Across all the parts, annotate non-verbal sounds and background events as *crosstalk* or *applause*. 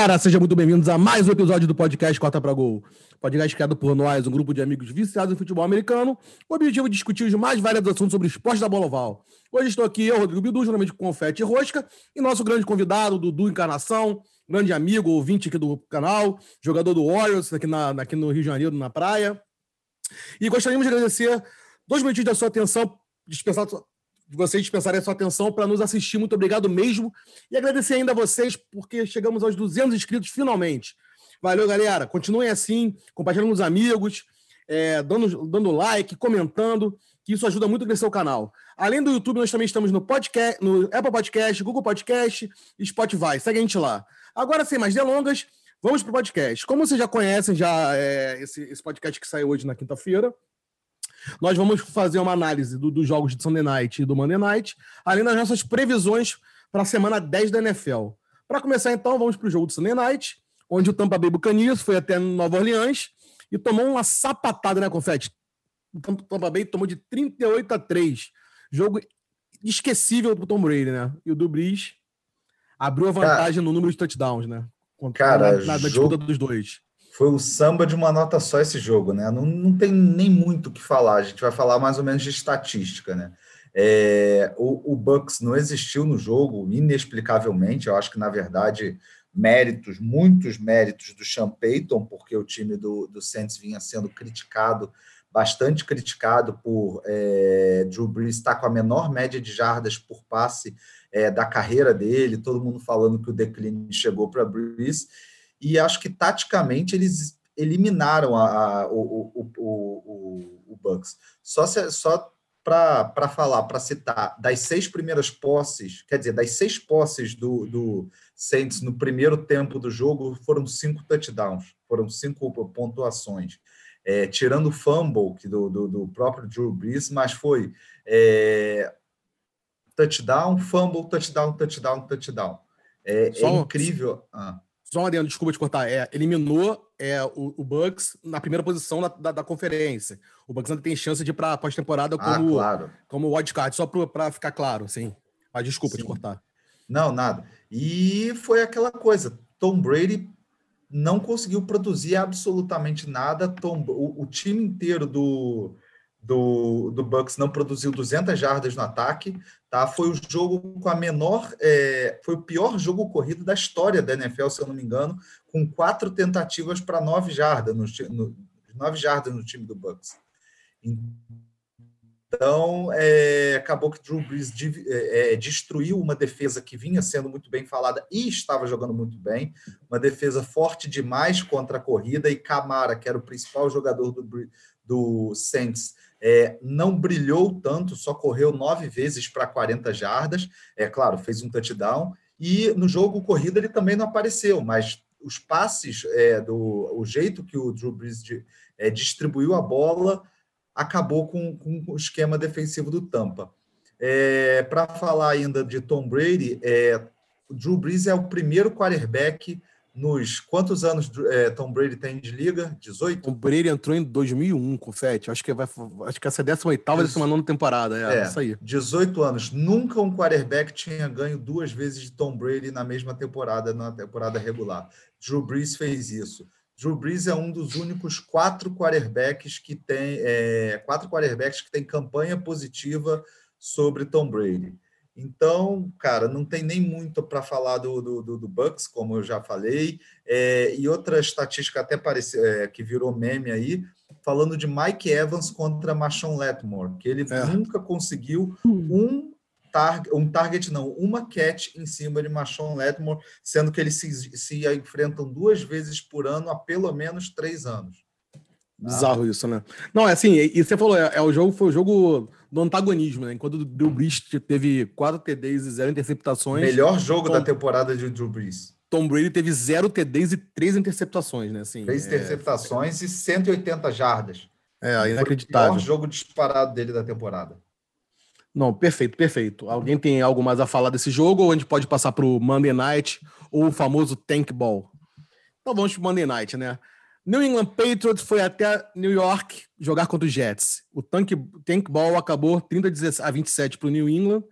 galera, sejam muito bem-vindos a mais um episódio do podcast Corta para Gol. Podcast criado por nós, um grupo de amigos viciados em futebol americano, o objetivo de discutir os mais variados assuntos sobre o esporte da bola oval. Hoje estou aqui, eu, Rodrigo Bidu, juntamente com Confete e Rosca, e nosso grande convidado, Dudu Encarnação, grande amigo, ouvinte aqui do canal, jogador do Warriors, aqui, na, aqui no Rio de Janeiro, na praia. E gostaríamos de agradecer dois minutos da sua atenção, dispensar de vocês dispensarem a sua atenção para nos assistir. Muito obrigado mesmo. E agradecer ainda a vocês, porque chegamos aos 200 inscritos finalmente. Valeu, galera. Continuem assim, compartilhando com os amigos, é, dando, dando like, comentando, que isso ajuda muito a crescer o canal. Além do YouTube, nós também estamos no, podcast, no Apple Podcast, Google Podcast e Spotify. Segue a gente lá. Agora, sem mais delongas, vamos para o podcast. Como vocês já conhecem já é, esse, esse podcast que saiu hoje na quinta-feira, nós vamos fazer uma análise do, dos jogos de Sunday Night e do Monday Night, além das nossas previsões para a semana 10 da NFL. Para começar, então, vamos para o jogo do Sunday Night, onde o Tampa Bay Buccaneers foi até Nova Orleans e tomou uma sapatada, né, Confete? O Tampa Bay tomou de 38 a 3. Jogo esquecível do Tom Brady, né? E o do abriu a vantagem cara, no número de touchdowns, né? Cara, na, na, na jogo... disputa dos dois foi o samba de uma nota só esse jogo, né? Não, não tem nem muito o que falar. A gente vai falar mais ou menos de estatística, né? É, o, o Bucks não existiu no jogo inexplicavelmente. Eu acho que na verdade méritos, muitos méritos do Sean Payton, porque o time do, do Saints vinha sendo criticado, bastante criticado por é, Drew Brees estar com a menor média de jardas por passe é, da carreira dele, todo mundo falando que o declínio chegou para Brees e acho que taticamente eles eliminaram a, a o, o, o, o, Bucks. Só, só para falar, para citar, das seis primeiras posses, quer dizer, das seis posses do, do Saints no primeiro tempo do jogo, foram cinco touchdowns, foram cinco pontuações. É, tirando o fumble que do, do, do, próprio Drew Brees, mas foi é, touchdown, fumble, touchdown, touchdown, touchdown. É, é incrível. Ah. Só um adendo, desculpa te cortar. É, eliminou é, o, o Bucks na primeira posição da, da, da, conferência. O Bucks ainda tem chance de ir para a pós-temporada ah, como, ah, claro. como wildcard, só para ficar claro, sim. Mas desculpa sim. te cortar. Não, nada. E foi aquela coisa. Tom Brady não conseguiu produzir absolutamente nada. Tom, o, o time inteiro do, do, do Bucks não produziu 200 jardas no ataque, tá? Foi o jogo com a menor, é, foi o pior jogo corrido da história da NFL, se eu não me engano, com quatro tentativas para nove jardas no, no, nove jardas no time do Bucks. Então, é, acabou que Drew Brees é, é, destruiu uma defesa que vinha sendo muito bem falada e estava jogando muito bem, uma defesa forte demais contra a corrida, e Camara, que era o principal jogador do, do Saints, é, não brilhou tanto, só correu nove vezes para 40 jardas. É claro, fez um touchdown. E no jogo corrida ele também não apareceu, mas os passes, é, do, o jeito que o Drew Brees de, é, distribuiu a bola, acabou com, com, o esquema defensivo do Tampa. É, para falar ainda de Tom Brady, é, o Drew Brees é o primeiro quarterback nos quantos anos é, Tom Brady tem de liga? 18? Tom Brady entrou em 2001, confete. Acho que vai, acho que essa é a 18 ª 19 temporada, é, é, isso aí. 18 anos. Nunca um quarterback tinha ganho duas vezes de Tom Brady na mesma temporada, na temporada regular. Drew Brees fez isso. Drew Brees é um dos únicos quatro quarterbacks que tem é, quatro quarterbacks que tem campanha positiva sobre Tom Brady. Então, cara, não tem nem muito para falar do, do, do, Bucks, como eu já falei. É, e outra estatística até parece, é, que virou meme aí, falando de Mike Evans contra Marshawn Letmore, que ele é. nunca conseguiu um, tar um target, não, uma catch em cima de Marshawn Letmore, sendo que eles se, se enfrentam duas vezes por ano há pelo menos três anos. Bizarro isso, né? Não, é assim, e você falou, é, é, o jogo, foi o jogo do antagonismo, né? Enquanto o Drew Brees teve quatro TDs e zero interceptações. Melhor jogo Tom, da temporada de Drew Brees. Tom Brady teve zero TDs e três interceptações, né? Assim, três é... interceptações e 180 jardas. É, inacreditável. Foi o jogo disparado dele da temporada. Não, perfeito, perfeito. Alguém tem algo mais a falar desse jogo ou a gente pode passar para o Monday Night ou o famoso Tank Ball? Então vamos para o Monday Night, né? New England Patriots foi até New York jogar contra os Jets. O tank, tank ball acabou 30 a 27 para o New England.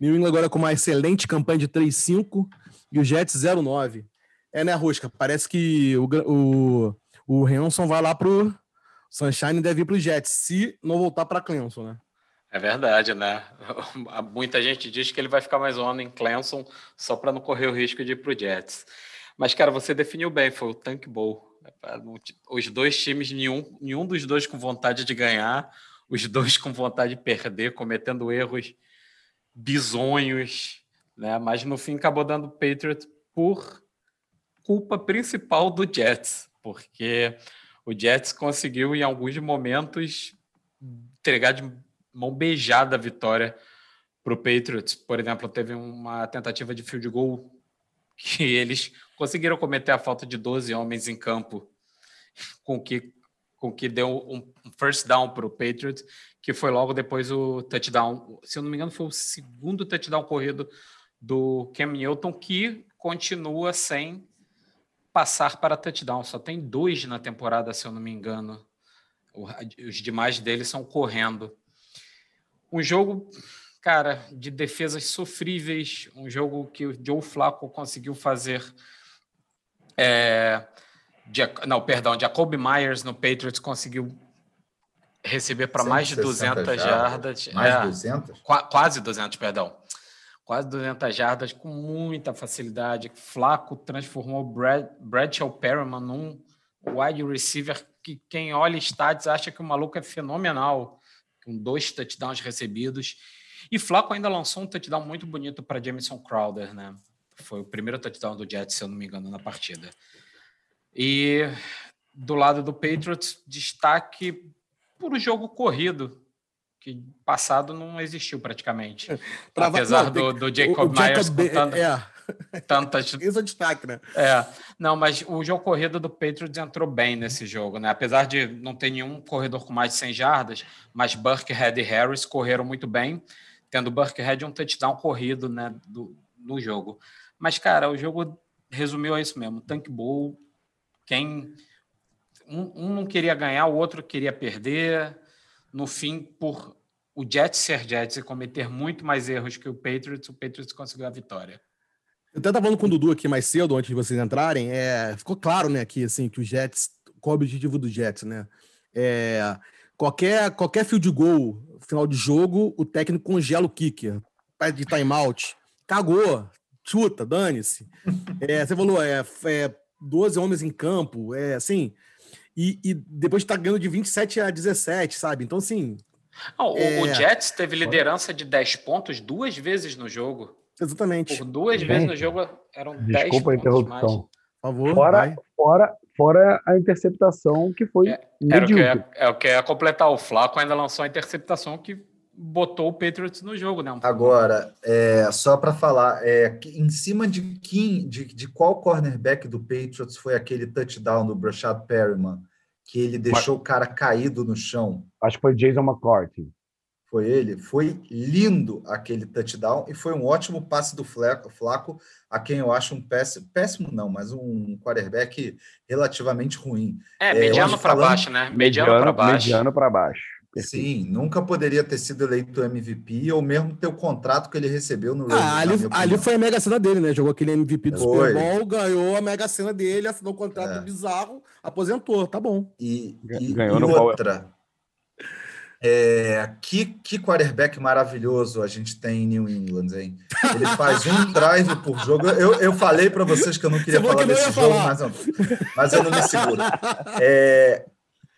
New England agora com uma excelente campanha de 3-5 e o Jets 0-9. É, né, Rosca? Parece que o, o, o Hanson vai lá pro Sunshine e deve ir pro Jets, se não voltar para Clemson, né? É verdade, né? *laughs* Muita gente diz que ele vai ficar mais um ano em Clemson só para não correr o risco de ir pro Jets. Mas, cara, você definiu bem, foi o Tank Bowl. Os dois times, nenhum, nenhum dos dois com vontade de ganhar, os dois com vontade de perder, cometendo erros bizonhos, né? Mas no fim acabou dando Patriots por culpa principal do Jets, porque o Jets conseguiu em alguns momentos entregar de mão beijada a vitória para o Patriots. Por exemplo, teve uma tentativa de field goal que *laughs* eles conseguiram cometer a falta de 12 homens em campo, com que com que deu um first down para o Patriots, que foi logo depois o touchdown. Se eu não me engano, foi o segundo touchdown corrido do Cam Newton, que continua sem passar para touchdown. Só tem dois na temporada, se eu não me engano. Os demais deles são correndo. Um jogo, cara, de defesas sofríveis, um jogo que o Joe Flacco conseguiu fazer. É, não, perdão, Jacob Myers no Patriots conseguiu receber para mais de 200 jardas. jardas mais é, 200? Quase 200, perdão. Quase 200 jardas com muita facilidade. Flaco transformou Brad, Bradshaw Perriman num wide receiver que quem olha estádios acha que o maluco é fenomenal, com dois touchdowns recebidos. E Flaco ainda lançou um touchdown muito bonito para Jameson Crowder, né? Foi o primeiro touchdown do Jets, se eu não me engano, na partida. E do lado do Patriots, destaque por o jogo corrido, que passado não existiu praticamente. Pra, Apesar não, do, do, Jacob o, *laughs* o Myers Jacob, contando é. tantas... Isso é destaque, né? É. Não, mas o jogo corrido do Patriots entrou bem nesse jogo, né? Apesar de não ter nenhum corredor com mais de 100 jardas, mas Burkhead e Harris correram muito bem, tendo Burkhead um touchdown corrido né, do, no jogo. Mas, cara, o jogo resumiu a isso mesmo. Tank Bull, quem um, um não queria ganhar, o outro queria perder. No fim, por o Jets ser Jets e cometer muito mais erros que o Patriots, o Patriots conseguiu a vitória. Eu até estava falando com o Dudu aqui mais cedo, antes de vocês entrarem, é, ficou claro, né, aqui, assim, que os Jets, qual o objetivo do Jets, né? É, qualquer, qualquer field goal, final de jogo, o técnico congela o kicker, de timeout, cagou, chuta, dane-se. *laughs* É, você falou, é, é 12 homens em campo, é assim, e, e depois tá ganhando de 27 a 17, sabe? Então, assim. Não, é... o, Jets teve liderança de 10 pontos duas vezes no jogo. Exatamente. Por duas Gente, vezes no jogo eram 10 pontos. Desculpa a interrupção. Mais. Por favor. Fora, fora, fora a interceptação que foi. É, era o que é, é o que ia completar. O Flaco ainda lançou a interceptação que botou o Patriots no jogo, né? Agora, é, só para falar, é, em cima de quem, de, de qual cornerback do Patriots foi aquele touchdown do Brashad Perryman, que ele deixou Mas, o cara caído no chão? Acho que foi Jason McCarthy. Foi ele. Foi lindo aquele touchdown e foi um ótimo passe do Flaco, Flaco a quem eu acho um péssimo, péssimo não, mas um quarterback relativamente ruim. É, mediano é, para baixo, né? Mediano, mediano para baixo. Mediano para baixo. Sim, nunca poderia ter sido eleito MVP ou mesmo ter o contrato que ele recebeu no Ah, ali, ali foi a mega cena dele, né? Jogou aquele MVP do foi. Super Bowl, ganhou a mega cena dele, assinou um contrato é. bizarro, aposentou, tá bom. E, e, ganhou e outra. É, que, que quarterback maravilhoso a gente tem em New England, hein? Ele faz um *laughs* drive por jogo. Eu, eu falei para vocês que eu não queria falar que desse jogo, mas, mas eu não me seguro. É,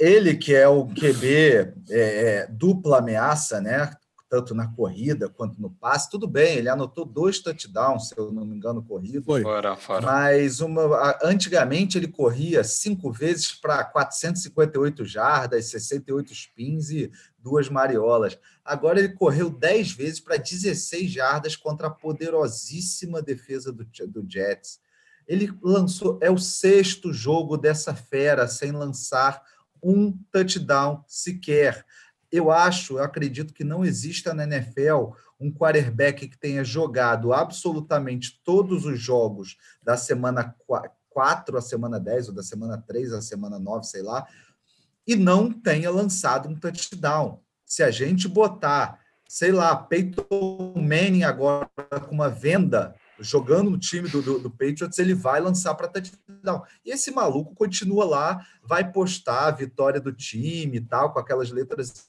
ele que é o QB é, é, dupla ameaça, né? Tanto na corrida quanto no passe, tudo bem, ele anotou dois touchdowns, se eu não me engano, corrido. Foi. Fora, fora. Mas uma, antigamente ele corria cinco vezes para 458 jardas, 68 spins e duas mariolas. Agora ele correu dez vezes para 16 jardas contra a poderosíssima defesa do, do Jets. Ele lançou, é o sexto jogo dessa fera sem lançar um touchdown sequer. Eu acho, eu acredito que não exista na NFL um quarterback que tenha jogado absolutamente todos os jogos da semana 4 à semana 10, ou da semana 3 à semana 9, sei lá, e não tenha lançado um touchdown. Se a gente botar, sei lá, Peyton Manning agora com uma venda jogando no time do, do, do Patriots, ele vai lançar para touchdown. E esse maluco continua lá, vai postar a vitória do time e tal, com aquelas letras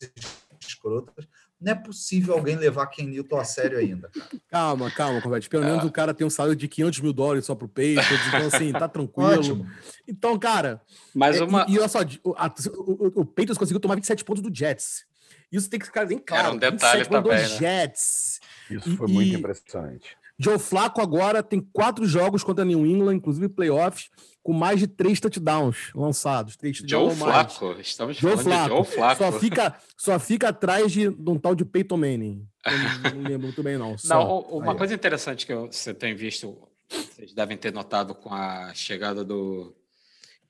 escrotas. Não é possível alguém levar Ken Newton a sério ainda. Cara. *laughs* Calma, calma, Corvette. Pelo menos é. o cara tem um salário de 500 mil dólares só pro Patriots, então assim, tá *laughs* tranquilo. Ótimo. Então, cara... Mas uma... E, e olha só, o, a, o, o Patriots conseguiu tomar 27 pontos do Jets. Isso tem que ficar bem claro. Era um detalhe também, né? Jets. Isso foi e, muito impressionante. Joe Flacco agora tem quatro jogos contra New England, inclusive playoffs, com mais de três touchdowns lançados. Três Joe Flacco, estamos Joe falando Flacco. de Joe Flacco. Só fica, só fica atrás de, de um tal de Peyton Manning. Eu não, lembro muito bem, não. Só. Não, uma Aí. coisa interessante que você tem visto, vocês devem ter notado com a chegada do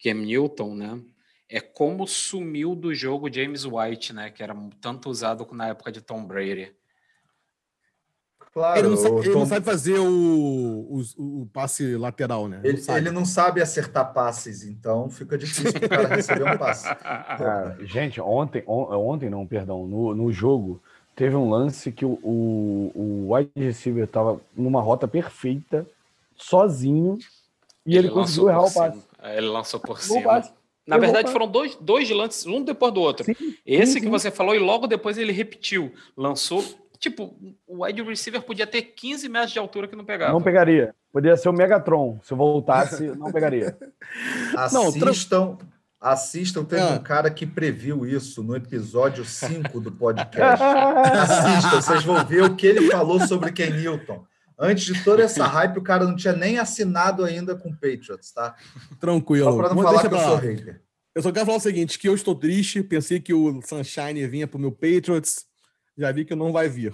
Cam Newton, né? É como sumiu do jogo James White, né? Que era tanto usado na época de Tom Brady. Claro, ele não, sabe, ele Tom... não sabe fazer o, o, o, passe lateral, né? Ele não, ele não, sabe acertar passes, então fica difícil para o cara receber um passe. *laughs* Cara, gente, ontem, on, ontem não, perdão, no, no jogo teve um lance que o, o, o wide receiver estava numa rota perfeita, sozinho, e ele, ele conseguiu errar o passe. Ele lançou por cima. Na verdade, foram dois, dois lances, um depois do outro. Sim, Esse sim, que sim. você falou, e logo depois ele repetiu. Lançou Tipo, o wide receiver podia ter 15 metros de altura que não pegava. Não pegaria. Poderia ser o Megatron. Se eu voltasse, *laughs* não pegaria. Assistam. Assistam, teve ah. um cara que previu isso no episódio 5 do podcast. Assistam, vocês vão ver o que ele falou sobre Ken Newton. Antes de toda essa hype, o cara não tinha nem assinado ainda com o Patriots, tá? Tranquilo. Só para não falar que eu sou hater. Eu só quero falar o seguinte, que eu estou triste, pensei que o Sunshine vinha para o meu Patriots, já vi que não vai vir.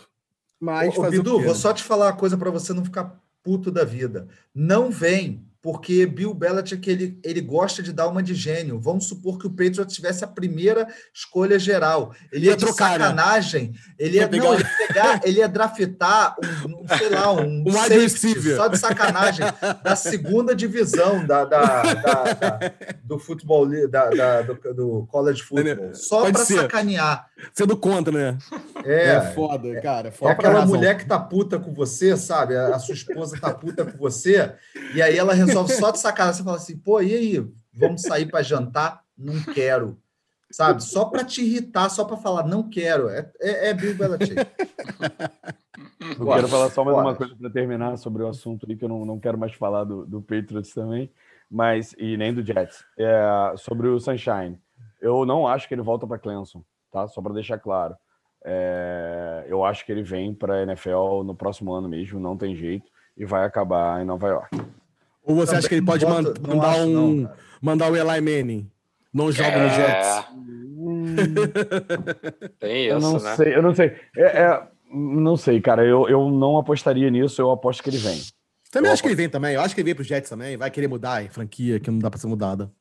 Mas Ô, Bidu, vou só te falar uma coisa para você não ficar puto da vida. Não vem porque Bill Belichick ele, ele gosta de dar uma de gênio. Vamos supor que o Patriots tivesse a primeira escolha geral. Ele ia, ia trocar, de né? sacanagem. Né? Ele ia, pegar... Não, ele, ia pegar, ele ia draftar um, um sei lá, um, *laughs* um safety, só de sacanagem da segunda divisão da, da, da, da do futebol da, do, do, college football. Só para sacanear. Sendo contra, né? É, é foda, cara. É foda é aquela mulher que tá puta com você, sabe? A sua esposa tá puta com você, e aí ela resolve resolve só de sacanagem. Você fala assim, pô, e aí? Vamos sair para jantar? Não quero. Sabe? Só para te irritar, só para falar, não quero. É, é, é Bill Belichick. Eu quero falar só mais uma coisa para terminar sobre o assunto aí, que eu não, não quero mais falar do, do Patriots também, mas e nem do Jets. É, sobre o Sunshine. Eu não acho que ele volta para Clemson, tá? Só para deixar claro. É, eu acho que ele vem para a NFL no próximo ano mesmo, não tem jeito, e vai acabar em Nova York. Ou você Também acha que ele pode voto, mandar um não, mandar o Eli Manning? Não joga é... no Jets. Hum... *laughs* Tem isso, eu não né? Sei, eu não sei. É, é, não sei, cara. Eu, eu não apostaria nisso. Eu aposto que ele vem. Também eu acho aposto... que ele vem também. Eu acho que ele vem pro Jets também. Vai querer mudar a franquia que não dá para ser mudada.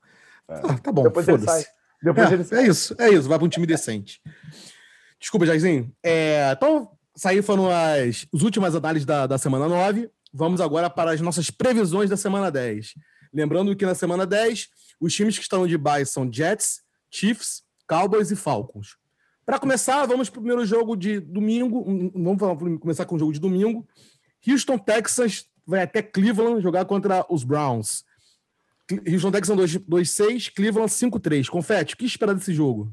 É. Ah, tá bom. Sai. Depois é, ele. É isso, é isso. Vai para um time decente. Desculpa, Jairzinho. É, então, saí foram as, as últimas análises da, da semana 9. Vamos agora para as nossas previsões da semana 10. Lembrando que na semana 10, os times que estão de bye são Jets, Chiefs, Cowboys e Falcons. Para começar, vamos para o primeiro jogo de domingo. Vamos começar com o jogo de domingo. Houston Texans vai até Cleveland jogar contra os Browns. Houston Texans 2-6, Cleveland 5-3. Confete, o que esperar desse jogo?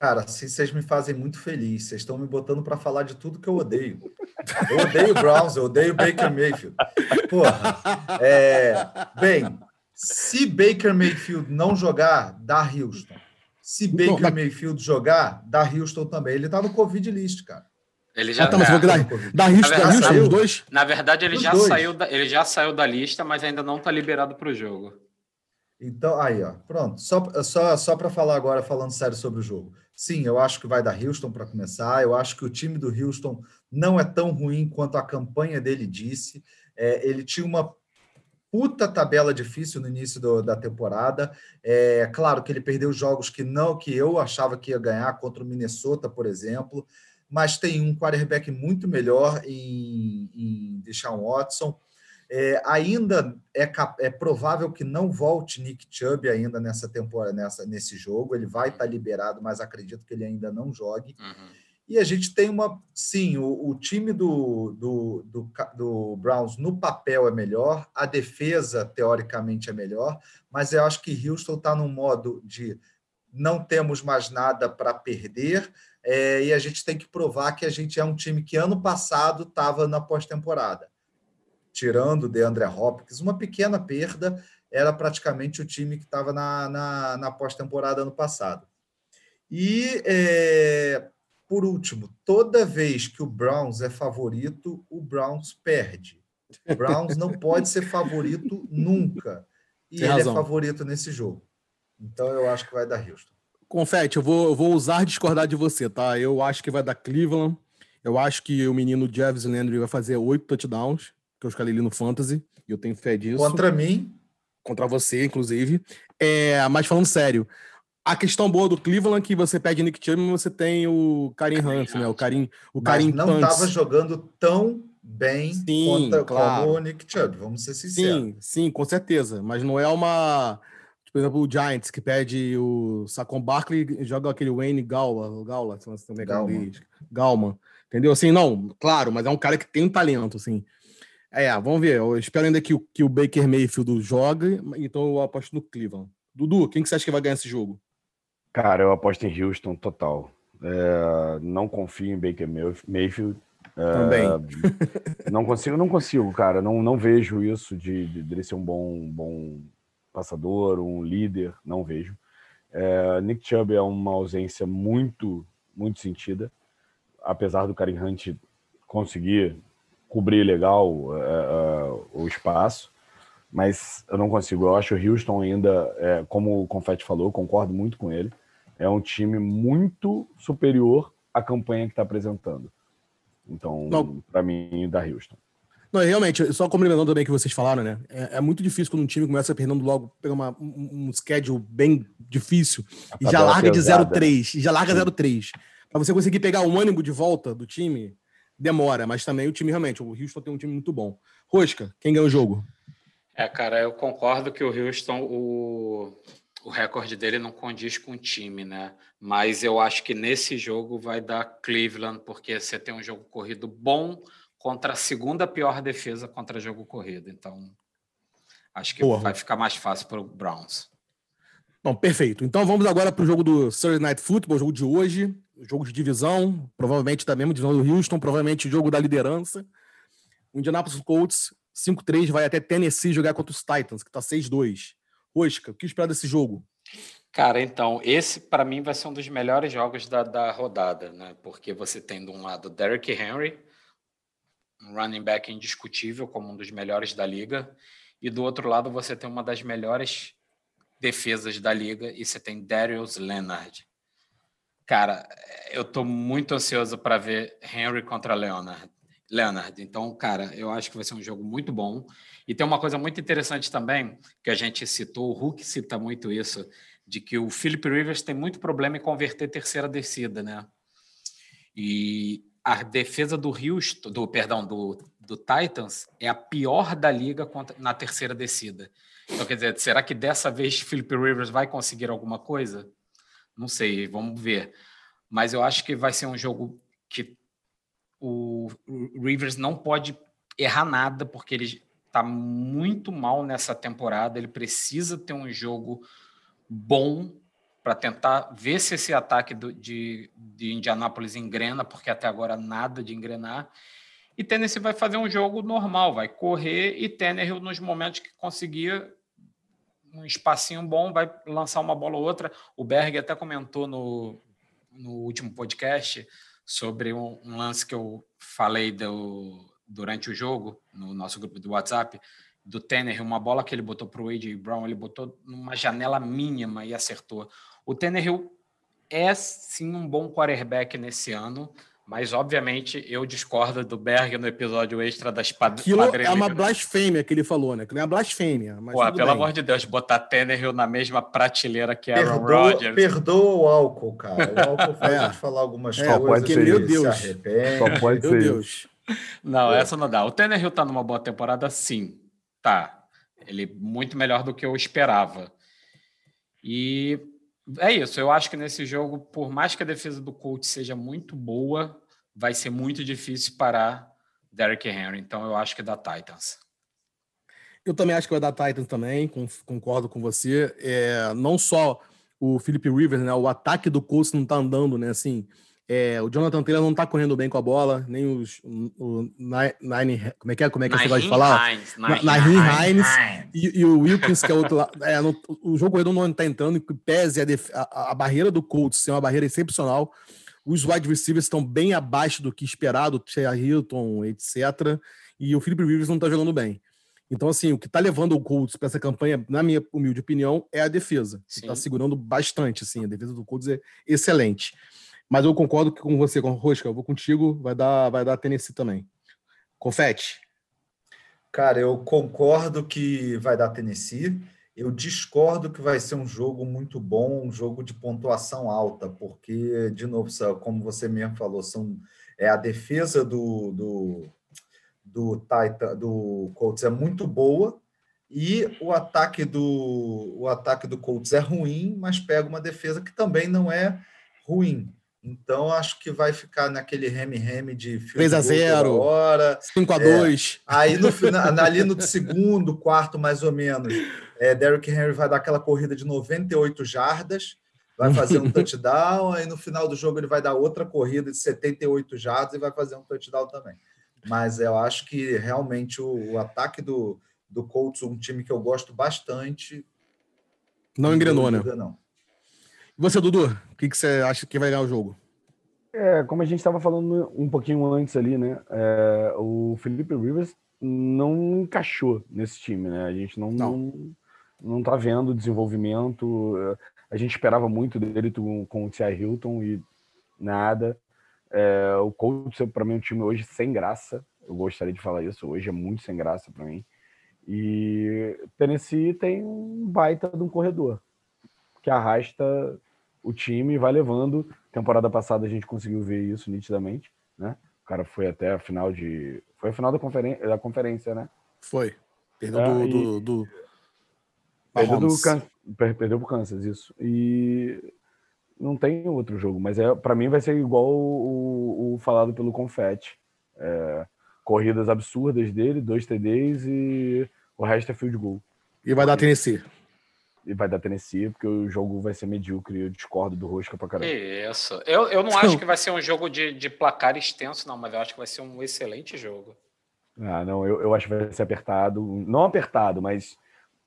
Cara, vocês me fazem muito feliz. Vocês estão me botando para falar de tudo que eu odeio. Eu odeio Browns, eu odeio Baker Mayfield. Porra. É... Bem, se Baker Mayfield não jogar, dá Houston. Se Baker Mayfield jogar, dá Houston também. Ele tá no Covid list, cara. Ele já ah, tá, mas é, Houston, verdade, Houston saiu, os dois? Na verdade, ele já, saiu da, ele já saiu da lista, mas ainda não está liberado para o jogo. Então, aí, ó, pronto. Só, só, só para falar agora, falando sério sobre o jogo. Sim, eu acho que vai dar Houston para começar. Eu acho que o time do Houston não é tão ruim quanto a campanha dele disse. É, ele tinha uma puta tabela difícil no início do, da temporada. É claro que ele perdeu jogos que não que eu achava que ia ganhar contra o Minnesota, por exemplo, mas tem um quarterback muito melhor em, em Deshaun Watson. É, ainda é, é, provável que não volte Nick Chubb ainda nessa temporada, nessa, nesse jogo. Ele vai estar tá liberado, mas acredito que ele ainda não jogue. Uhum. E a gente tem uma. Sim, o, o time do, do, do, do, Browns no papel é melhor, a defesa, teoricamente, é melhor, mas eu acho que Houston está num modo de não temos mais nada para perder, é, e a gente tem que provar que a gente é um time que ano passado estava na pós-temporada. Tirando o DeAndre Hopkins, uma pequena perda, era praticamente o time que estava na, na, na pós-temporada ano passado. E é, por último, toda vez que o Browns é favorito, o Browns perde. O Browns não pode ser favorito nunca. E Tem ele é razão. é favorito nesse jogo. Então eu acho que vai dar Houston. Confete, eu vou, eu vou usar discordar de você, tá? Eu acho que vai dar Cleveland. Eu acho que o menino Jarvis Landry vai fazer oito touchdowns, que eu escalei ali no Fantasy. E eu tenho fé disso. Contra mim. Contra você, inclusive. É, mas falando sério, a questão boa do Cleveland é que você pede Nick Chubb e você tem o Karim Hunt, né? O Karim, o Karim não estava jogando tão bem sim, contra, claro. como o Nick Chubb, vamos ser sinceros. Sim, sim, com certeza. Mas não é uma... Por exemplo, o Giants, que pede o Saquon Barkley e joga aquele Wayne Gaula, Gaula, se você também Galman. Galman. Entendeu? Assim, não, claro, mas é um cara que tem um talento, assim. É, vamos ver. Eu espero ainda que o, que o Baker Mayfield jogue, então eu aposto no Cleveland. Dudu, quem que você acha que vai ganhar esse jogo? Cara, eu aposto em Houston total. É, não confio em Baker Mayfield. É, Também. não consigo, não consigo, cara. Não, não vejo isso de, de, de ele ser um bom, bom passador, um líder. Não vejo. É, Nick Chubb é uma ausência muito, muito sentida. Apesar do Karim Hunt conseguir cobrir legal é, é, o espaço mas eu não consigo. Eu acho o Houston ainda, é, como o Confetti falou, concordo muito com ele, é um time muito superior à campanha que está apresentando. Então, para mim, da Houston. Não, realmente, só complementando também o que vocês falaram, né? É, é, muito difícil quando um time começa perdendo logo, pega uma, um, um schedule bem difícil e já larga de 0-3. E já larga 0-3. Para você conseguir pegar o ânimo de volta do time, demora, mas também o time realmente, o Houston tem um time muito bom. Rosca, quem ganha o jogo? É, cara, eu concordo que o Houston, o, o recorde dele não condiz com o time, né? Mas eu acho que nesse jogo vai dar Cleveland, porque você tem um jogo corrido bom contra a segunda pior defesa contra jogo corrido. Então, acho que vai ficar mais fácil para o Browns. Bom, perfeito. Então vamos agora para o jogo do Thursday Night Football, jogo de hoje, jogo de divisão, provavelmente da mesma divisão do Houston, provavelmente jogo da liderança. O Indianapolis Colts 5-3 vai até Tennessee jogar contra os Titans, que está 6-2. Oscar, o que esperar desse jogo? Cara, então, esse para mim vai ser um dos melhores jogos da, da rodada, né? Porque você tem de um lado Derrick Henry, um running back indiscutível como um dos melhores da liga, e do outro lado você tem uma das melhores defesas da liga e você tem Darius Leonard. Cara, eu tô muito ansioso para ver Henry contra Leonard. Leonard. Então, cara, eu acho que vai ser um jogo muito bom. E tem uma coisa muito interessante também, que a gente citou, o Hulk cita muito isso, de que o Philip Rivers tem muito problema em converter terceira descida, né? E a defesa do Houston, do perdão, do, do Titans é a pior da liga contra, na terceira descida. Então, quer dizer, será que dessa vez Philip Rivers vai conseguir alguma coisa? Não sei, vamos ver. Mas eu acho que vai ser um jogo que o Rivers não pode errar nada, porque ele está muito mal nessa temporada. Ele precisa ter um jogo bom para tentar ver se esse ataque do, de, de Indianápolis engrena, porque até agora nada de engrenar. E Tennessee vai fazer um jogo normal, vai correr e Tannehill nos momentos que conseguir um espacinho bom, vai lançar uma bola ou outra. O Berg até comentou no, no último podcast sobre um, um lance que eu falei do, durante o jogo, no nosso grupo do WhatsApp, do Tanner, uma bola que ele botou para o A.J. Brown, ele botou numa janela mínima e acertou. O Tannehill é sim um bom quarterback nesse ano, mas obviamente eu discordo do Berg no episódio extra das Aquilo é uma blasfêmia que ele falou, né? Que não é blasfêmia. Mas Pô, pelo bem. amor de Deus, botar Tannehill na mesma prateleira que Aaron Rodgers. Perdoa o álcool, cara. O álcool faz *laughs* é. a gente falar algumas é, coisas. Porque, meu Deus. Se arrepende. Só pode meu ser Deus. Não, é. essa não dá. O Tannehill tá numa boa temporada, sim. Tá. Ele é muito melhor do que eu esperava. E É isso. Eu acho que nesse jogo, por mais que a defesa do Colts seja muito boa, vai ser muito difícil parar Derrick Henry. Então eu acho que dá Titans. Eu também acho que vai dar Titans também, concordo com você. É, não só o Philip Rivers, né? O ataque do Colts não tá andando, né? Assim, é, o Jonathan Taylor não tá correndo bem com a bola, nem os. O, Nine, como é que é? Como é que você gosta de falar? Hines, Nahin Hines. E, e, o Wilkins, que é outro lado. É, no, o jogo corredor não tá entrando, e pese a, a, a, barreira do Colts ser uma barreira excepcional. Os wide receivers estão bem abaixo do que esperado, Shea Hilton, etc. E o Philip Rivers não tá jogando bem. Então, assim, o que tá levando o Colts para essa campanha, na minha humilde opinião, é a defesa. Sim. Tá segurando bastante, assim. A defesa do Colts é excelente. Mas eu concordo com você, com Rosca. Eu vou contigo, vai dar, vai dar Tennessee também. Confete. Cara, eu concordo que vai dar Tennessee. Eu discordo que vai ser um jogo muito bom, um jogo de pontuação alta, porque, de novo, como você mesmo falou, são, é a defesa do, do, do, Titan, do Colts é muito boa e o ataque do o ataque do Colts é ruim, mas pega uma defesa que também não é ruim. Então, acho que vai ficar naquele reme-reme de 3 a 0 hora, 5 a 2 é, Aí, no final, ali no segundo, quarto, mais ou menos, é, Derrick Henry vai dar aquela corrida de 98 jardas, vai fazer um *laughs* touchdown, aí no final do jogo ele vai dar outra corrida de 78 jardas e vai fazer um touchdown também. Mas eu acho que realmente o, o ataque do, do Colts, um time que eu gosto bastante. Não engrenou, né? Não. Você, Dudu, o que, que você acha que vai ganhar o jogo? É, como a gente estava falando um pouquinho antes ali, né? É, o Felipe Rivers não encaixou nesse time, né? A gente não, não. não, tá vendo desenvolvimento. A gente esperava muito dele com, com o T.I. Hilton e nada. É, o Colts, para mim, é um time hoje sem graça. Eu gostaria de falar isso. Hoje é muito sem graça para mim. E Tennessee tem um baita de um corredor que arrasta o time vai levando. Temporada passada a gente conseguiu ver isso nitidamente, né? O cara foi até a final de. Foi a final da, conferen... da conferência, né? Foi. Perdeu é, do. E... do, do... Perdeu, do can... Perdeu pro Kansas, isso. E não tem outro jogo, mas é para mim vai ser igual o, o falado pelo Confete. É, corridas absurdas dele, dois TDs e o resto é field goal. E vai dar Tennessee vai dar Tennessee, porque o jogo vai ser medíocre. Eu discordo do Rosca pra caramba. Isso. Eu, eu não acho que vai ser um jogo de, de placar extenso, não, mas eu acho que vai ser um excelente jogo. Ah, não, eu, eu acho que vai ser apertado. Não apertado, mas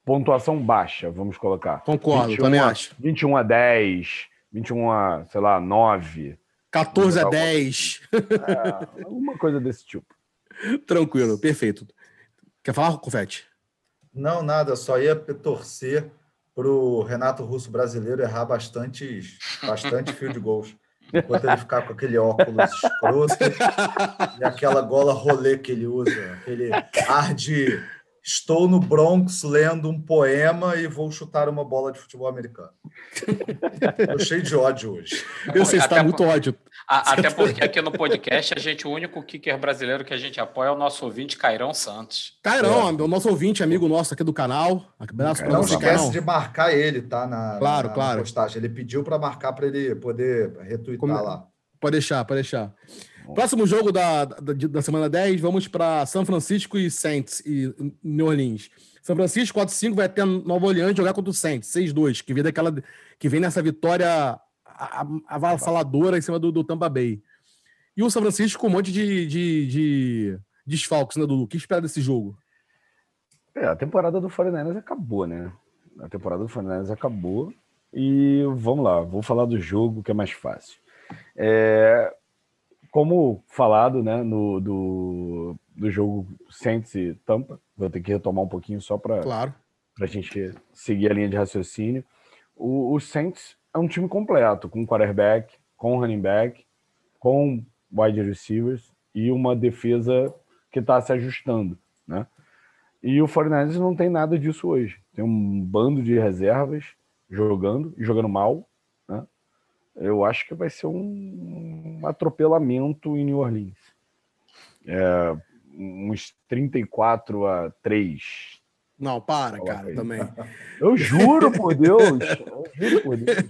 pontuação baixa, vamos colocar. Concordo, 21 também a, acho. 21 a 10, 21 a, sei lá, 9. 14 a 10. É, alguma coisa desse tipo. *laughs* Tranquilo, perfeito. Quer falar, Confete? Não, nada, só ia torcer para o Renato Russo brasileiro errar bastante, bastante fio de gols. Enquanto ele ficar com aquele óculos escroto *laughs* e aquela gola rolê que ele usa, aquele ar de Estou no Bronx lendo um poema e vou chutar uma bola de futebol americano. Estou cheio de ódio hoje. Eu sei, está muito ódio. A, até porque aqui no podcast, a gente, o único kicker brasileiro que a gente apoia é o nosso ouvinte, Cairão Santos. Cairão, é. o nosso ouvinte, amigo nosso aqui do canal. Abraço Não esquece Cairão. de marcar ele, tá? Na, claro, na, claro. Na postagem. Ele pediu para marcar para ele poder retweetar Como... lá. Pode deixar, pode deixar. Próximo jogo da, da, da semana 10, vamos para São Francisco e Saints e New Orleans. São Francisco 4-5 vai até Nova Orleans jogar contra o Saints, 6-2, que vem daquela que vem nessa vitória avassaladora em cima do, do, Tampa Bay. E o São Francisco com um monte de, de, de desfalques, né, Dudu? O que espera desse jogo? É, a temporada do 49ers acabou, né? A temporada do 49ers acabou. E vamos lá, vou falar do jogo que é mais fácil. É, como falado né, no, do, do jogo Saints e Tampa, vou ter que retomar um pouquinho só para claro. a gente seguir a linha de raciocínio. O, o Saints é um time completo, com quarterback, com running back, com wide receivers e uma defesa que está se ajustando. Né? E o 49 não tem nada disso hoje. Tem um bando de reservas jogando e jogando mal, eu acho que vai ser um, um atropelamento em New Orleans. É, uns 34 a 3. Não, para, cara, também. *laughs* Eu juro por Deus. *laughs* Eu juro por Deus.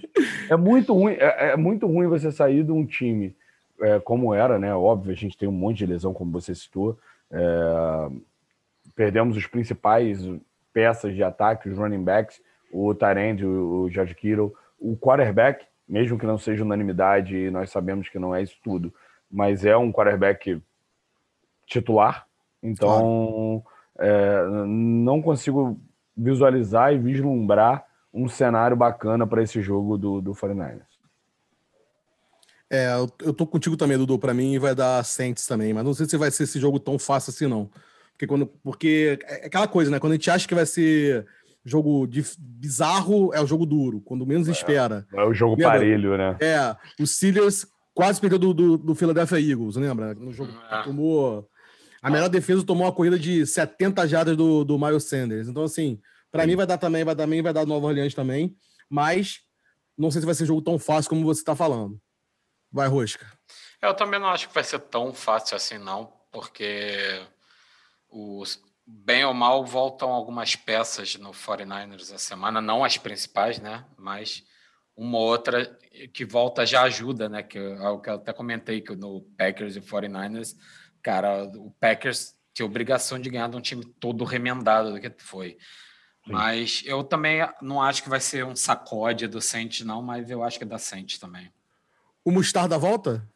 É muito ruim, é, é muito ruim você sair de um time é, como era, né? Óbvio, a gente tem um monte de lesão, como você citou. É, perdemos os principais peças de ataque, os running backs, o Tyrande, o George Kittle, o quarterback, mesmo que não seja unanimidade, nós sabemos que não é isso tudo, mas é um quarterback titular, então é, não consigo visualizar e vislumbrar um cenário bacana para esse jogo do, do 49ers. É, eu tô contigo também, Dudu. Para mim vai dar Saints também, mas não sei se vai ser esse jogo tão fácil assim, não. Porque, quando, porque é aquela coisa, né? Quando a gente acha que vai ser jogo de, bizarro, é o jogo duro, quando menos é, espera. É o jogo lembra? parelho, né? É, o Steelers quase perdeu do, do, do Philadelphia Eagles, lembra? No jogo é. tomou. A melhor defesa tomou uma corrida de 70 jardas do, do Miles Sanders. Então, assim, para mim vai dar também, vai dar também, vai dar Nova Orleans também. Mas não sei se vai ser um jogo tão fácil como você está falando. Vai, Rosca. Eu também não acho que vai ser tão fácil assim, não, porque os, bem ou mal voltam algumas peças no 49ers essa semana, não as principais, né? Mas uma outra que volta já ajuda, né? Que é o que eu até comentei que no Packers e 49ers, cara, o Packers tinha obrigação de ganhar de um time todo remendado do que foi. Sim. Mas eu também não acho que vai ser um sacode do Saints, não, mas eu acho que é da Saints também. O Mostarda volta?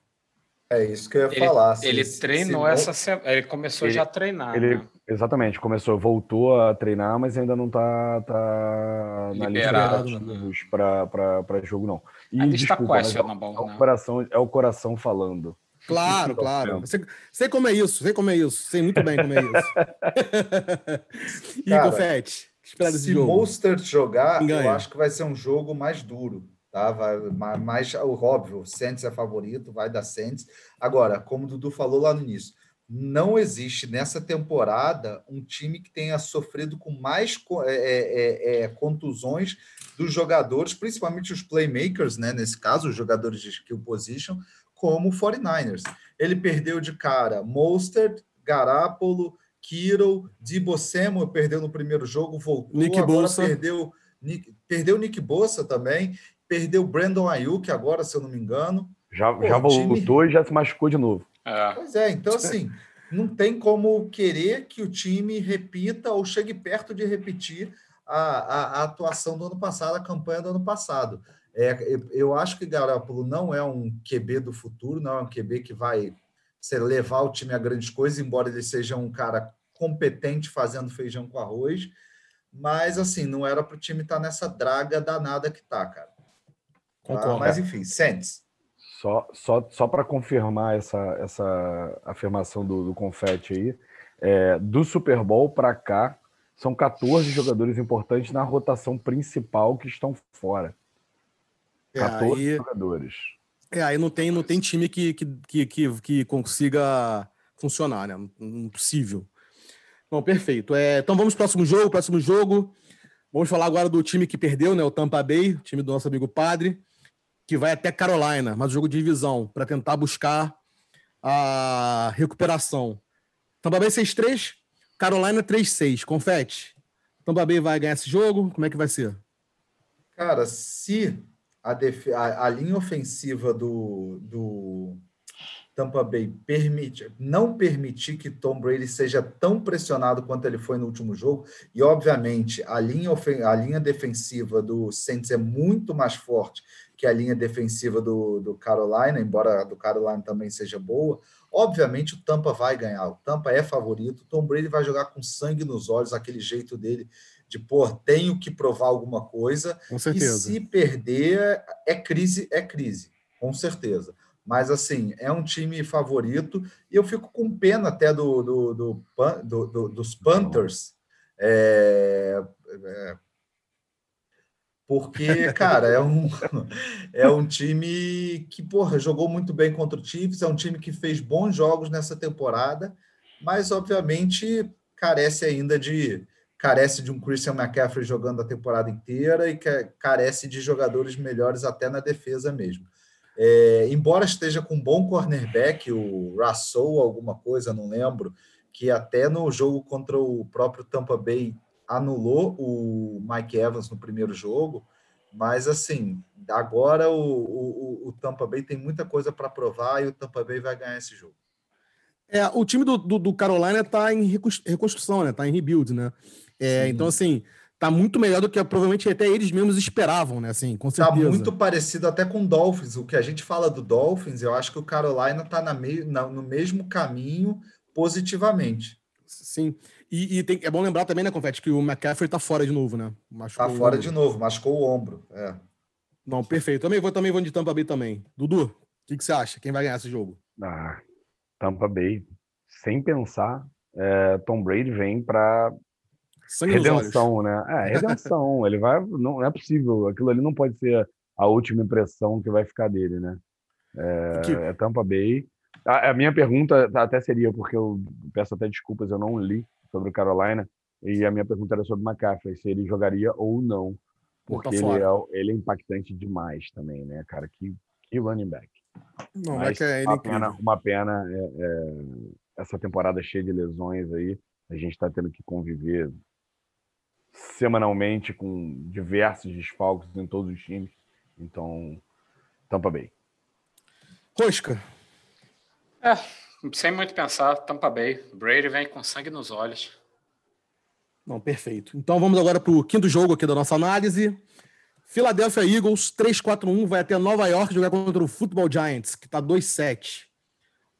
É isso que eu ia ele, falar. Se, ele treinou se... essa semana. Ele começou ele, já a treinar. Ele, né? Exatamente, começou, voltou a treinar, mas ainda não tá, tá na Liberado, lista né? para jogo, não. E, a lista desculpa, é, é, bom, é, o coração, é o coração falando. Claro, claro. Sei, sei, como é isso, sei como é isso. Sei muito bem como é isso. e Confete, espera desse se jogo. Se Mostert jogar, eu acho que vai ser um jogo mais duro. Tá? Vai, mais, óbvio, o Saints é favorito, vai dar Saints. Agora, como o Dudu falou lá no início, não existe nessa temporada um time que tenha sofrido com mais é, é, é, é, contusões dos jogadores, principalmente os playmakers, né? nesse caso, os jogadores de skill position, como o 49ers. Ele perdeu de cara Mostert, Garapolo, Kiro, Debo Samuel perdeu no primeiro jogo, voltou, Nick agora Bolsa. perdeu perdeu Nick Bossa também perdeu o Brandon Ayuk agora, se eu não me engano. Já, Pô, já voltou time... e já se machucou de novo. É. Pois é, então assim, não tem como querer que o time repita ou chegue perto de repetir a, a, a atuação do ano passado, a campanha do ano passado. É, eu acho que Garoppolo não é um QB do futuro, não é um QB que vai ser, levar o time a grandes coisas, embora ele seja um cara competente fazendo feijão com arroz, mas assim, não era para o time estar tá nessa draga danada que tá, cara. Concordo. Ah, mas enfim, Saints. Só, só, só para confirmar essa, essa afirmação do, do Confete aí, é, do Super Bowl para cá, são 14 jogadores importantes na rotação principal que estão fora. 14 é, aí, jogadores. É, aí não tem, não tem time que, que, que, que consiga funcionar, né? Impossível. Bom, perfeito. É, então vamos pro próximo jogo. Próximo jogo. Vamos falar agora do time que perdeu, né? O Tampa Bay, time do nosso amigo Padre que vai até Carolina, mas jogo de divisão, para tentar buscar a recuperação. Tampa Bay 6-3, Carolina 3-6. Confete. Tampa Bay vai ganhar esse jogo? Como é que vai ser? Cara, se a, def... a, a linha ofensiva do, do Tampa Bay permite, não permitir que Tom Brady seja tão pressionado quanto ele foi no último jogo, e obviamente a linha, ofen... a linha defensiva do Saints é muito mais forte que a linha defensiva do, do Carolina, embora a do Carolina também seja boa, obviamente o Tampa vai ganhar. O Tampa é favorito. O Tom Brady vai jogar com sangue nos olhos, aquele jeito dele de pôr, tenho que provar alguma coisa. Com certeza. E se perder, é crise, é crise, com certeza. Mas assim, é um time favorito, e eu fico com pena até do, do, do, do dos Panthers. É, é, porque, cara, é um, *laughs* é um time que, porra, jogou muito bem contra o Chiefs, é um time que fez bons jogos nessa temporada, mas, obviamente, carece ainda de carece de um Christian McCaffrey jogando a temporada inteira e carece de jogadores melhores até na defesa mesmo. É, embora esteja com um bom cornerback, o Russell, alguma coisa, não lembro, que até no jogo contra o próprio Tampa Bay anulou o Mike Evans no primeiro jogo, Mas, assim, agora o, o, o Tampa Bay tem muita coisa para provar e o Tampa Bay vai ganhar esse jogo. É, o time do, do, do Carolina está em reconstrução, né? Está em rebuild, né? É, então, assim, tá muito melhor do que provavelmente até eles mesmos esperavam, né? Assim, com tá certeza. Tá muito parecido até com o Dolphins. O que a gente fala do Dolphins, eu acho que o Carolina tá na meio, na, no mesmo caminho positivamente. Sim. E, e tem, é bom lembrar também, né, Confete, que o McCaffrey tá fora de novo, né? Machucou tá fora de novo, machucou o ombro. É. Não, perfeito. Também vou, também vou de Tampa Bay também. Dudu, o que, que você acha? Quem vai ganhar esse jogo? Ah, Tampa Bay. Sem pensar, é, Tom Brady vem para redenção, né? É, redenção. *laughs* ele vai. Não, é possível. Aquilo ali não pode ser a última impressão que vai ficar dele, né? É, que... é Tampa Bay. A, a, minha pergunta até seria, porque eu peço até desculpas, eu não li sobre o Carolina, e a minha pergunta era sobre o McCaffrey, se ele jogaria ou não. Porque ele é, ele é impactante demais também, né, cara? Que, que running back. Não, Mas, é, é uma, pena, uma pena é, é, essa temporada cheia de lesões aí. A gente está tendo que conviver semanalmente com diversos desfalques em todos os times. Então, Tampa Bay. Rosca. É, sem muito pensar, Tampa Bay. Brady vem com sangue nos olhos. Não, perfeito. Então vamos agora para o quinto jogo aqui da nossa análise. Philadelphia Eagles 3-4-1 vai até Nova York jogar contra o Football Giants, que está 2-7.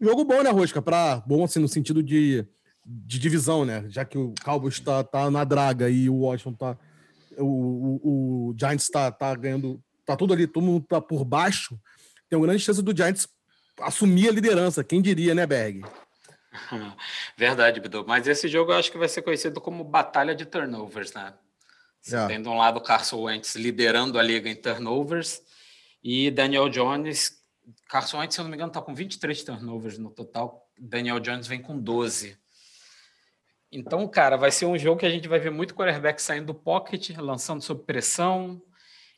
Jogo bom, né, Rosca? Pra, bom, assim, no sentido de de divisão, né? Já que o Cowboys está tá na draga e o Washington tá. O, o, o Giants está tá ganhando. Tá tudo ali, todo mundo tá por baixo. Tem uma grande chance do Giants assumir a liderança. Quem diria, né, Berg? *laughs* Verdade, Bidu. Mas esse jogo eu acho que vai ser conhecido como batalha de turnovers, né? Você é. tem de um lado o Carson Wentz liderando a liga em turnovers e Daniel Jones. Carson Wentz, se eu não me engano, está com 23 turnovers no total. Daniel Jones vem com 12. Então, cara, vai ser um jogo que a gente vai ver muito quarterback saindo do pocket, lançando sob pressão.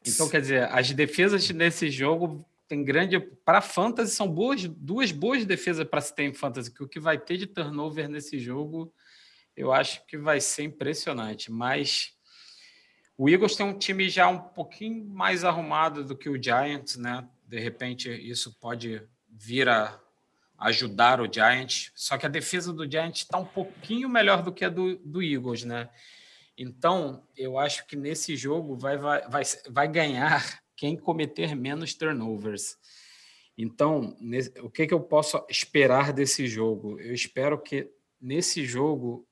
Então, quer dizer, as defesas nesse jogo tem grande. Para fantasy, são boas, duas boas defesas para se ter em fantasy, que o que vai ter de turnover nesse jogo, eu acho que vai ser impressionante. Mas o Eagles tem um time já um pouquinho mais arrumado do que o Giants, né? De repente, isso pode vir a ajudar o Giants, só que a defesa do Giants está um pouquinho melhor do que a do, do Eagles, né? Então, eu acho que nesse jogo vai, vai, vai, vai ganhar quem cometer menos turnovers. Então, nesse, o que, que eu posso esperar desse jogo? Eu espero que nesse jogo,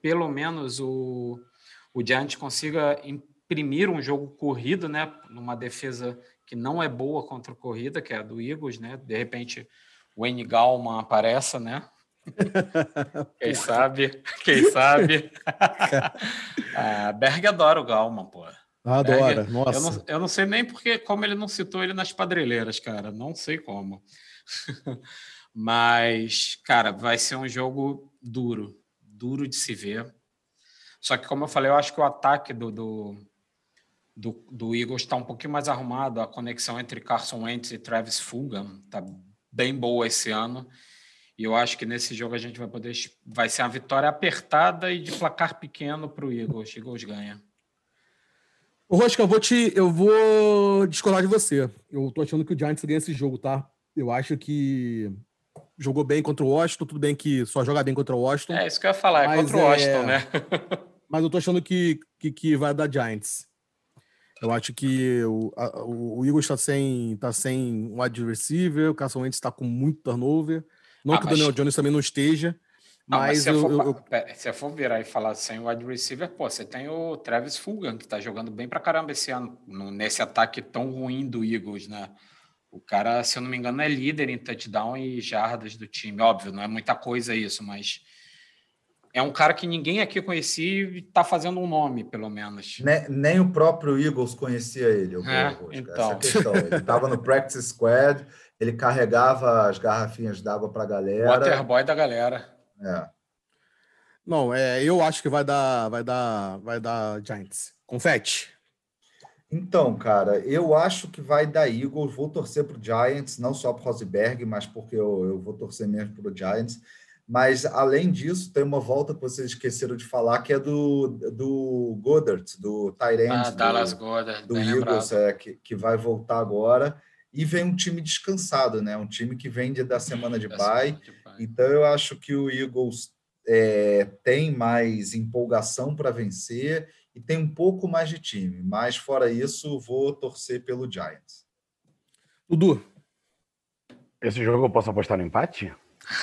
pelo menos o, o Giants consiga imprimir um jogo corrido, né? Numa defesa que não é boa contra a corrida, que é a do Eagles, né? De repente, Wayne Gallman apareça, né? *laughs* Quem sabe? Quem sabe? a *laughs* *laughs* Berg adora o Gallman, pô. Adora, Berg, nossa. Eu não, eu não, sei nem porque, como ele não citou ele nas padrilheiras, cara. Não sei como. *laughs* Mas, cara, vai ser um jogo duro. Duro de se ver. Só que, como eu falei, eu acho que o ataque do, do, do, do Eagles está um pouquinho mais arrumado. A conexão entre Carson Wentz e Travis Fulgham está bem boa esse ano. E eu acho que nesse jogo a gente vai poder. Vai ser uma vitória apertada e de placar pequeno para o Eagles. Eagles ganha. O Rosca, eu vou te. Eu vou discordar de você. Eu tô achando que o Giants ganha esse jogo, tá? Eu acho que jogou bem contra o Washington, tudo bem que só joga bem contra o Washington. É isso que eu ia falar, é contra o Washington, é... né? *laughs* mas eu tô achando que, que, que vai dar Giants. Eu acho que o, a, o Eagles está sem, tá sem um wide receiver, o Carson Wentz está com muito turnover. Não ah, que o Daniel Jones também não esteja, não, mas, mas se, eu, for, eu, eu... se eu for virar e falar sem wide receiver, pô, você tem o Travis Fulgham, que está jogando bem para caramba esse ano, nesse ataque tão ruim do Eagles, né? O cara, se eu não me engano, é líder em touchdown e jardas do time. Óbvio, não é muita coisa isso, mas é um cara que ninguém aqui conhecia e está fazendo um nome, pelo menos. Nem, nem, o próprio Eagles conhecia ele. É, então. Essa questão. *laughs* Ele estava no practice squad, ele carregava as garrafinhas d'água para a galera. Waterboy da galera. É. Não, é, eu acho que vai dar, vai dar, vai dar Giants. Confete. Então, cara, eu acho que vai dar Eagles. Vou torcer para o Giants, não só para o Rosberg, mas porque eu, eu vou torcer mesmo para o Giants Mas, além disso, tem uma volta que vocês esqueceram de falar, que é do, do Goddard, do Tyrant. Ah, Dallas Goddard. Do Eagles, é, que, que vai voltar agora. E vem um time descansado, né? Um time que vem da semana de bye. Então, eu acho que o Eagles é, tem mais empolgação para vencer e tem um pouco mais de time. Mas, fora isso, vou torcer pelo Giants. Dudu. Esse jogo eu posso apostar no empate?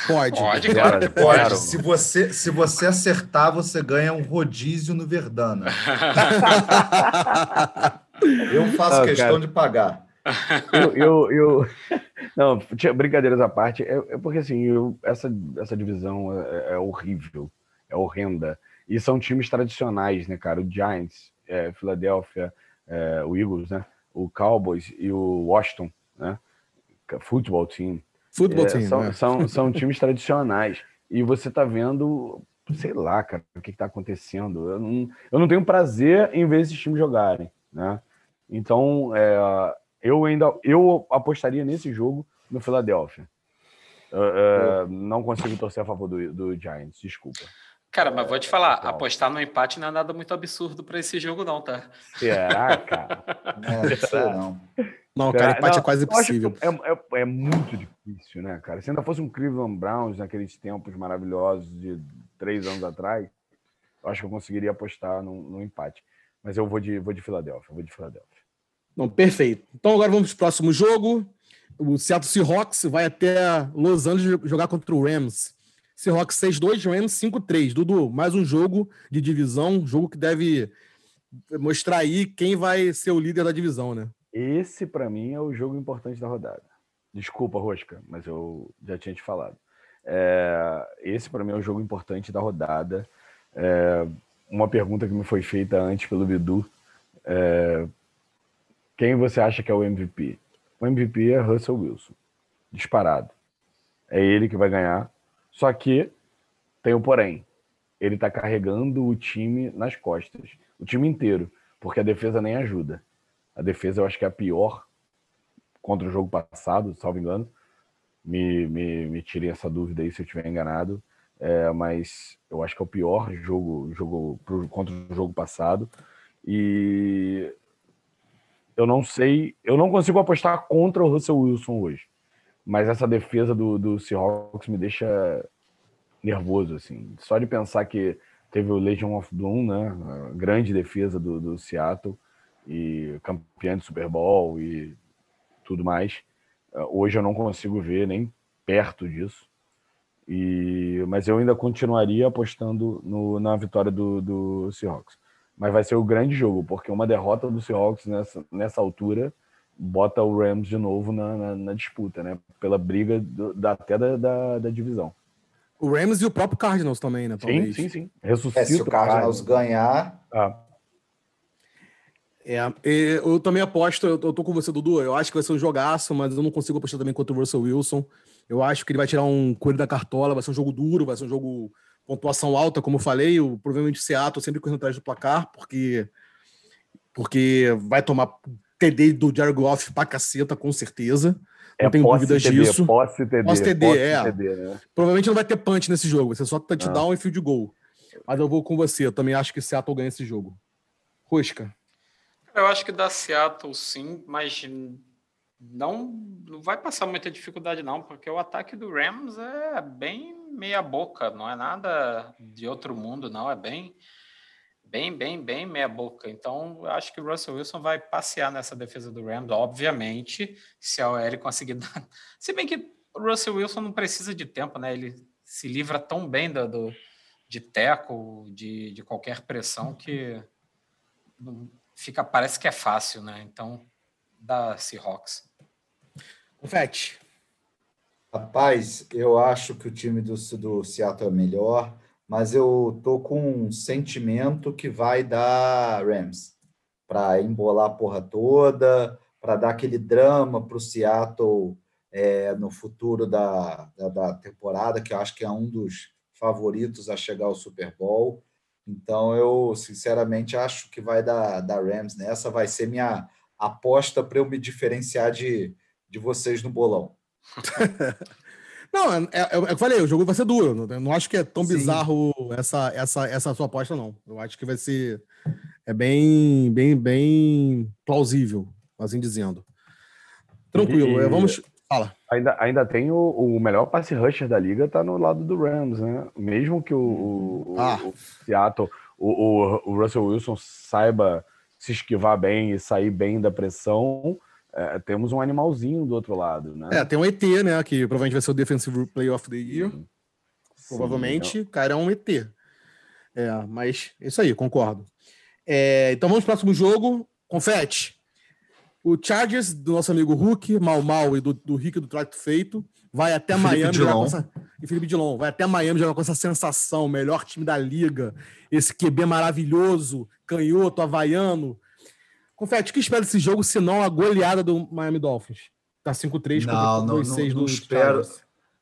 Pode. Pode, claro. Pode. Se você, se você acertar, você ganha um rodízio no Verdana. *laughs* eu faço não, questão cara. de pagar. Eu, eu, eu, Não, brincadeiras à parte, é, é porque assim, eu, essa, essa divisão é, é, horrível, é horrenda. E são times tradicionais, né, cara? O Giants, é, Philadelphia, é, o Eagles, né? O Cowboys e o Washington, né? Futebol team. Futebol é, team, são, né? são, *laughs* são times tradicionais. E você tá vendo, sei lá, cara, o que, que tá acontecendo. Eu não, eu não tenho prazer em ver esses times jogarem, né? Então, é, eu ainda eu apostaria nesse jogo no Philadelphia. Uh, uh, não consigo torcer a favor do, do Giants, desculpa. Cara, mas vou te falar, apostar no empate não é nada muito absurdo para esse jogo, não, tá? Será, cara? *laughs* não, não. Não, cara, empate é não, é quase impossível. É, é, é, muito difícil, né, cara? Se ainda fosse um Cleveland Browns naqueles tempos maravilhosos de três anos atrás, eu acho que eu conseguiria apostar no, no empate. Mas eu vou de, vou de Filadélfia, vou de Filadélfia. Não, perfeito. Então agora vamos para o próximo jogo. O Seattle Seahawks vai até Los Angeles jogar contra o Rams. Seahawks 6-2, Rams 5-3. Dudu, mais um jogo de divisão, jogo que deve mostrar aí quem vai ser o líder da divisão, né? Esse, para mim, é o jogo importante da rodada. Desculpa, Rosca, mas eu já tinha te falado. É, esse, para mim, é o jogo importante da rodada. É, uma pergunta que me foi feita antes pelo Bidu. É, quem você acha que é o MVP? O MVP é Russell Wilson. Disparado. É ele que vai ganhar. Só que tem o um porém. Ele está carregando o time nas costas. O time inteiro. Porque a defesa nem ajuda. A defesa eu acho que é a pior contra o jogo passado, salvo engano. Me, me, me tirem essa dúvida aí se eu estiver enganado. É, mas eu acho que é o pior jogo, jogo pro, contra o jogo passado. E eu não sei, eu não consigo apostar contra o Russell Wilson hoje. Mas essa defesa do, do Seahawks me deixa nervoso, assim. Só de pensar que teve o Legion of Doom, né? A grande defesa do, do Seattle e campeão de Super Bowl e tudo mais. Hoje eu não consigo ver nem perto disso. E, mas eu ainda continuaria apostando no, na vitória do, do Seahawks mas vai ser o grande jogo, porque uma derrota do Seahawks nessa, nessa altura bota o Rams de novo na, na, na disputa, né? Pela briga do, da, até da, da, da, divisão. O Rams e o próprio Cardinals também, né? Talvez. Sim, sim, sim. Ressuscita é, se o Cardinals ganhar. Ah. É, eu também aposto, eu tô com você, Dudu. Eu acho que vai ser um jogaço, mas eu não consigo apostar também contra o Russell Wilson. Eu acho que ele vai tirar um coelho da cartola, vai ser um jogo duro, vai ser um jogo pontuação alta, como eu falei, o, provavelmente o Seattle sempre correndo atrás do placar, porque, porque vai tomar TD do Jared Goff pra caceta, com certeza. Não é, tenho dúvidas TD, disso. Posse TD. Posse TD, posse é. TD, né? Provavelmente não vai ter punch nesse jogo, vai ser só touchdown ah. e field goal. Mas eu vou com você, eu também acho que Seattle ganha esse jogo. Rosca. Eu acho que dá Seattle sim, mas não, não vai passar muita dificuldade não, porque o ataque do Rams é bem meia boca, não é nada de outro mundo, não, é bem, bem, bem, bem meia boca. Então, acho que o Russell Wilson vai passear nessa defesa do Rams, obviamente, se a OL conseguir dar. *laughs* Se bem que o Russell Wilson não precisa de tempo, né? Ele se livra tão bem do, do de teco, de, de qualquer pressão que fica, parece que é fácil, né? Então, da Seahawks. Confete. Rapaz, eu acho que o time do, do Seattle é melhor, mas eu tô com um sentimento que vai dar Rams para embolar a porra toda, para dar aquele drama para o Seattle é, no futuro da, da, da, temporada, que eu acho que é um dos favoritos a chegar ao Super Bowl. Então, eu sinceramente acho que vai dar, dar Rams nessa. Vai ser minha aposta para eu me diferenciar de, de vocês no bolão. *laughs* Não, é, é, é, eu falei, o jogo vai ser duro. Não, não acho que é tão Sim. bizarro essa, essa, essa sua aposta, não. Eu acho que vai ser é bem, bem, bem plausível, assim dizendo. Tranquilo, e, vamos. Fala. Ainda, ainda tem o, o melhor passe rusher da liga, tá no lado do Rams, né? Mesmo que o, o, ah. o Seattle, o, o, Russell Wilson saiba se esquivar bem e sair bem da pressão, é, temos um animalzinho do outro lado, né? É, tem um ET, né? Que provavelmente vai ser o Defensive Player of the Year. Sim. Provavelmente, o cara é um ET. É, mas é isso aí, concordo. É, então vamos pro próximo jogo. Confete. O Chargers, do nosso amigo Hulk, Mal Mal e do, do Rick do Trato Feito, vai até Felipe Miami jogar com essa. E Felipe Dilon, vai até Miami jogar com essa sensação, melhor time da liga, esse QB maravilhoso, canhoto, havaiano. Confete, o que espera desse jogo, se não a goleada do Miami Dolphins? Tá 5-3 contra 2-6 do espero,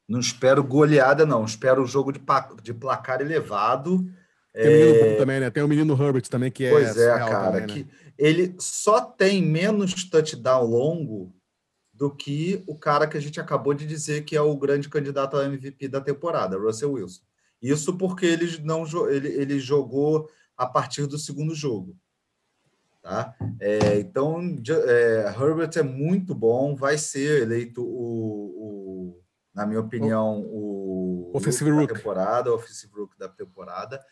Não espero goleada, não. Espero o jogo de, de placar elevado. Tem o menino é... também, né? Tem o menino Herbert também, que é. Pois é, cara. Também, né? que ele só tem menos touchdown longo do que o cara que a gente acabou de dizer que é o grande candidato ao MVP da temporada, Russell Wilson. Isso porque ele não ele, ele jogou a partir do segundo jogo. Tá? É, então, é, Herbert é muito bom, vai ser eleito o, o na minha opinião, o Offensive Rook da temporada, o Offensive Rook da temporada,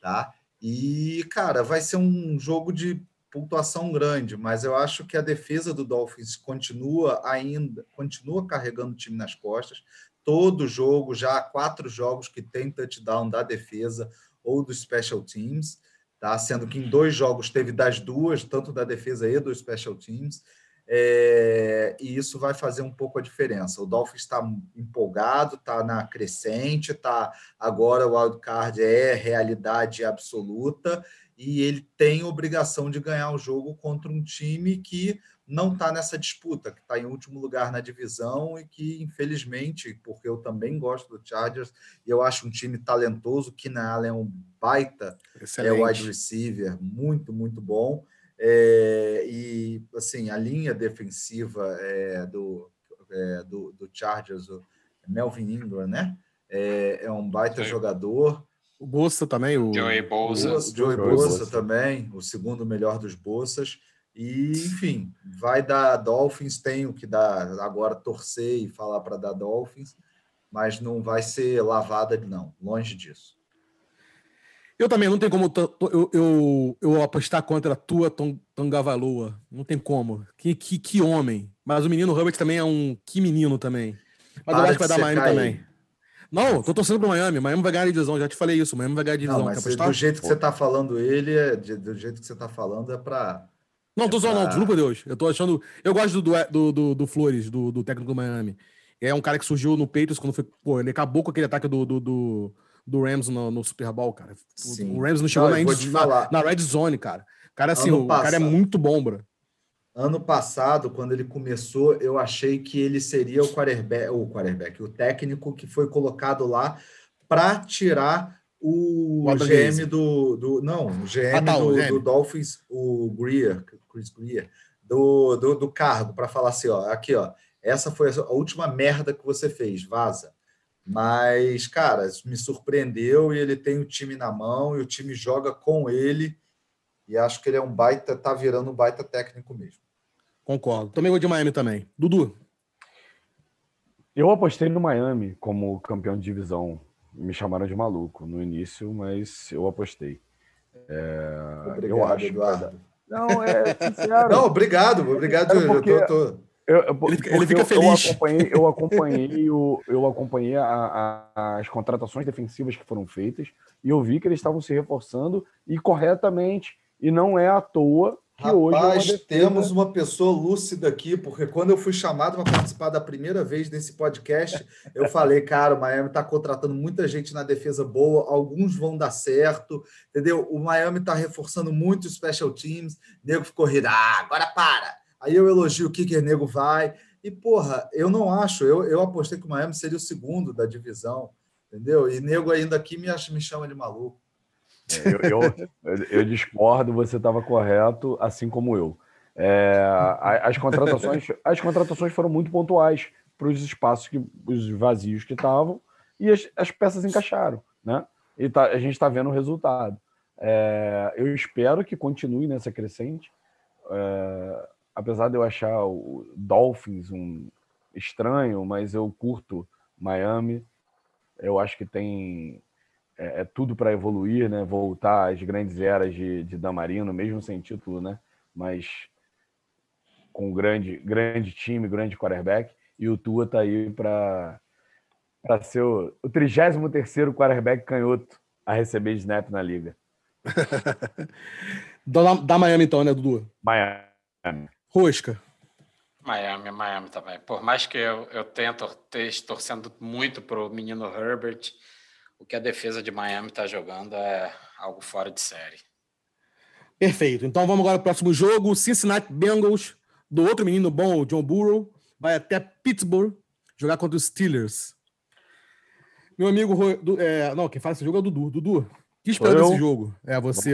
tá? E, cara, vai ser um jogo de pontuação grande, mas eu acho que a defesa do Dolphins continua ainda, continua carregando o time nas costas. Todo jogo, já há quatro jogos que tem touchdown da defesa ou dos special teams, tá? Sendo que em dois jogos teve das duas, tanto da defesa e dos special teams. É, e isso vai fazer um pouco a diferença. O Dolphins está empolgado, está na crescente, tá agora o wildcard é realidade absoluta e ele tem obrigação de ganhar o jogo contra um time que não está nessa disputa, que está em último lugar na divisão e que, infelizmente, porque eu também gosto do Chargers e eu acho um time talentoso, que na Allen é um baita Excelente. é wide receiver, muito, muito bom. É, e assim, a linha defensiva é, do, é, do, do, Chargers, o Melvin Ingram, né? É, é um baita Sim. jogador. O Bolsa também, o Joey Bolsa. O Joey Bolsa também, o segundo melhor dos Bolsas. E, enfim, vai dar Dolphins, tem o que dar agora torcer e falar para dar Dolphins, mas não vai ser lavada, não, longe disso. Eu também não tem como eu, eu, eu apostar contra a tua Tongavalua. Não tem como. Que, que, que homem. Mas o menino Herbert também é um que menino também. Mas Para eu acho que vai dar Miami também. Não, tô torcendo pro Miami. Miami vai ganhar a divisão. Já te falei isso. Miami vai ganhar a divisão. Não, mas do jeito que você tá falando ele, é, do jeito que você tá falando é para Não, tô é zoando, não. Juro por Deus. Eu tô achando. Eu gosto do, do, do, do Flores, do, do técnico do Miami. É um cara que surgiu no Patriots quando foi. Pô, ele acabou com aquele ataque do, do, do do Rams no, no Super Bowl, cara. Sim. O Rams não chegou não, na, na, na, Red Zone, cara. Cara, assim, ano o passado, cara é muito bom, bro. Ano passado, quando ele começou, eu achei que ele seria o quarterback, o quarterback, o técnico que foi colocado lá para tirar o, o GM do, do. Não, o GM, ah, tá, do, GM. do, Dolphins, o Greer, Chris Greer, do, do, do cargo, para falar assim: ó, aqui, ó, essa foi a última merda que você fez, vaza. Mas, cara, me surpreendeu e ele tem o time na mão e o time joga com ele. E acho que ele é um baita, tá virando um baita técnico mesmo. Concordo. Também vou de Miami também. Dudu. Eu apostei no Miami como campeão de divisão. Me chamaram de maluco no início, mas eu apostei. É... Obrigado, eu acho. Eduardo. Não, é sincero. Não, obrigado, obrigado. Porque... Eu tô, tô... Eu, ele, ele, fica eu, feliz. Eu acompanhei, eu *laughs* acompanhei, o, eu acompanhei a, a, as contratações defensivas que foram feitas e eu vi que eles estavam se reforçando e corretamente. E não é à toa que Rapaz, hoje. Rapaz, defesa... temos uma pessoa lúcida aqui, porque quando eu fui chamado para participar da primeira vez desse podcast, eu *laughs* falei, cara, o Miami está contratando muita gente na defesa boa, alguns vão dar certo, entendeu? O Miami está reforçando muito os special teams. Nego ficou rindo, ah, agora para Aí eu elogio o Kicker Nego vai. E, porra, eu não acho. Eu, eu apostei que o Miami seria o segundo da divisão, entendeu? E Nego ainda aqui me, me chama de maluco. É, eu, eu, eu discordo, você estava correto, assim como eu. É, as, contratações, *laughs* as contratações foram muito pontuais. para os espaços que os vazios que estavam e as, as peças encaixaram, né? E tá, a gente está vendo o resultado. É, eu espero que continue nessa crescente. É, apesar de eu achar o Dolphins um estranho, mas eu curto Miami. Eu acho que tem é, é tudo para evoluir, né? Voltar às grandes eras de, de Damarino, mesmo sem título, né? Mas com um grande, grande time, grande quarterback. E o Tua tá aí para para ser o, o 33º quarterback canhoto a receber snap na liga. *laughs* da, da Miami então, né, Dudu? Miami. Rosca. Miami, Miami também. Por mais que eu, eu tenha torcendo muito pro menino Herbert, o que a defesa de Miami está jogando é algo fora de série. Perfeito. Então vamos agora para o próximo jogo. Cincinnati Bengals, do outro menino bom, o John Burrow, vai até Pittsburgh jogar contra os Steelers. Meu amigo, é, não, quem fala esse jogo é o Dudu. Dudu, que espera desse jogo? É você.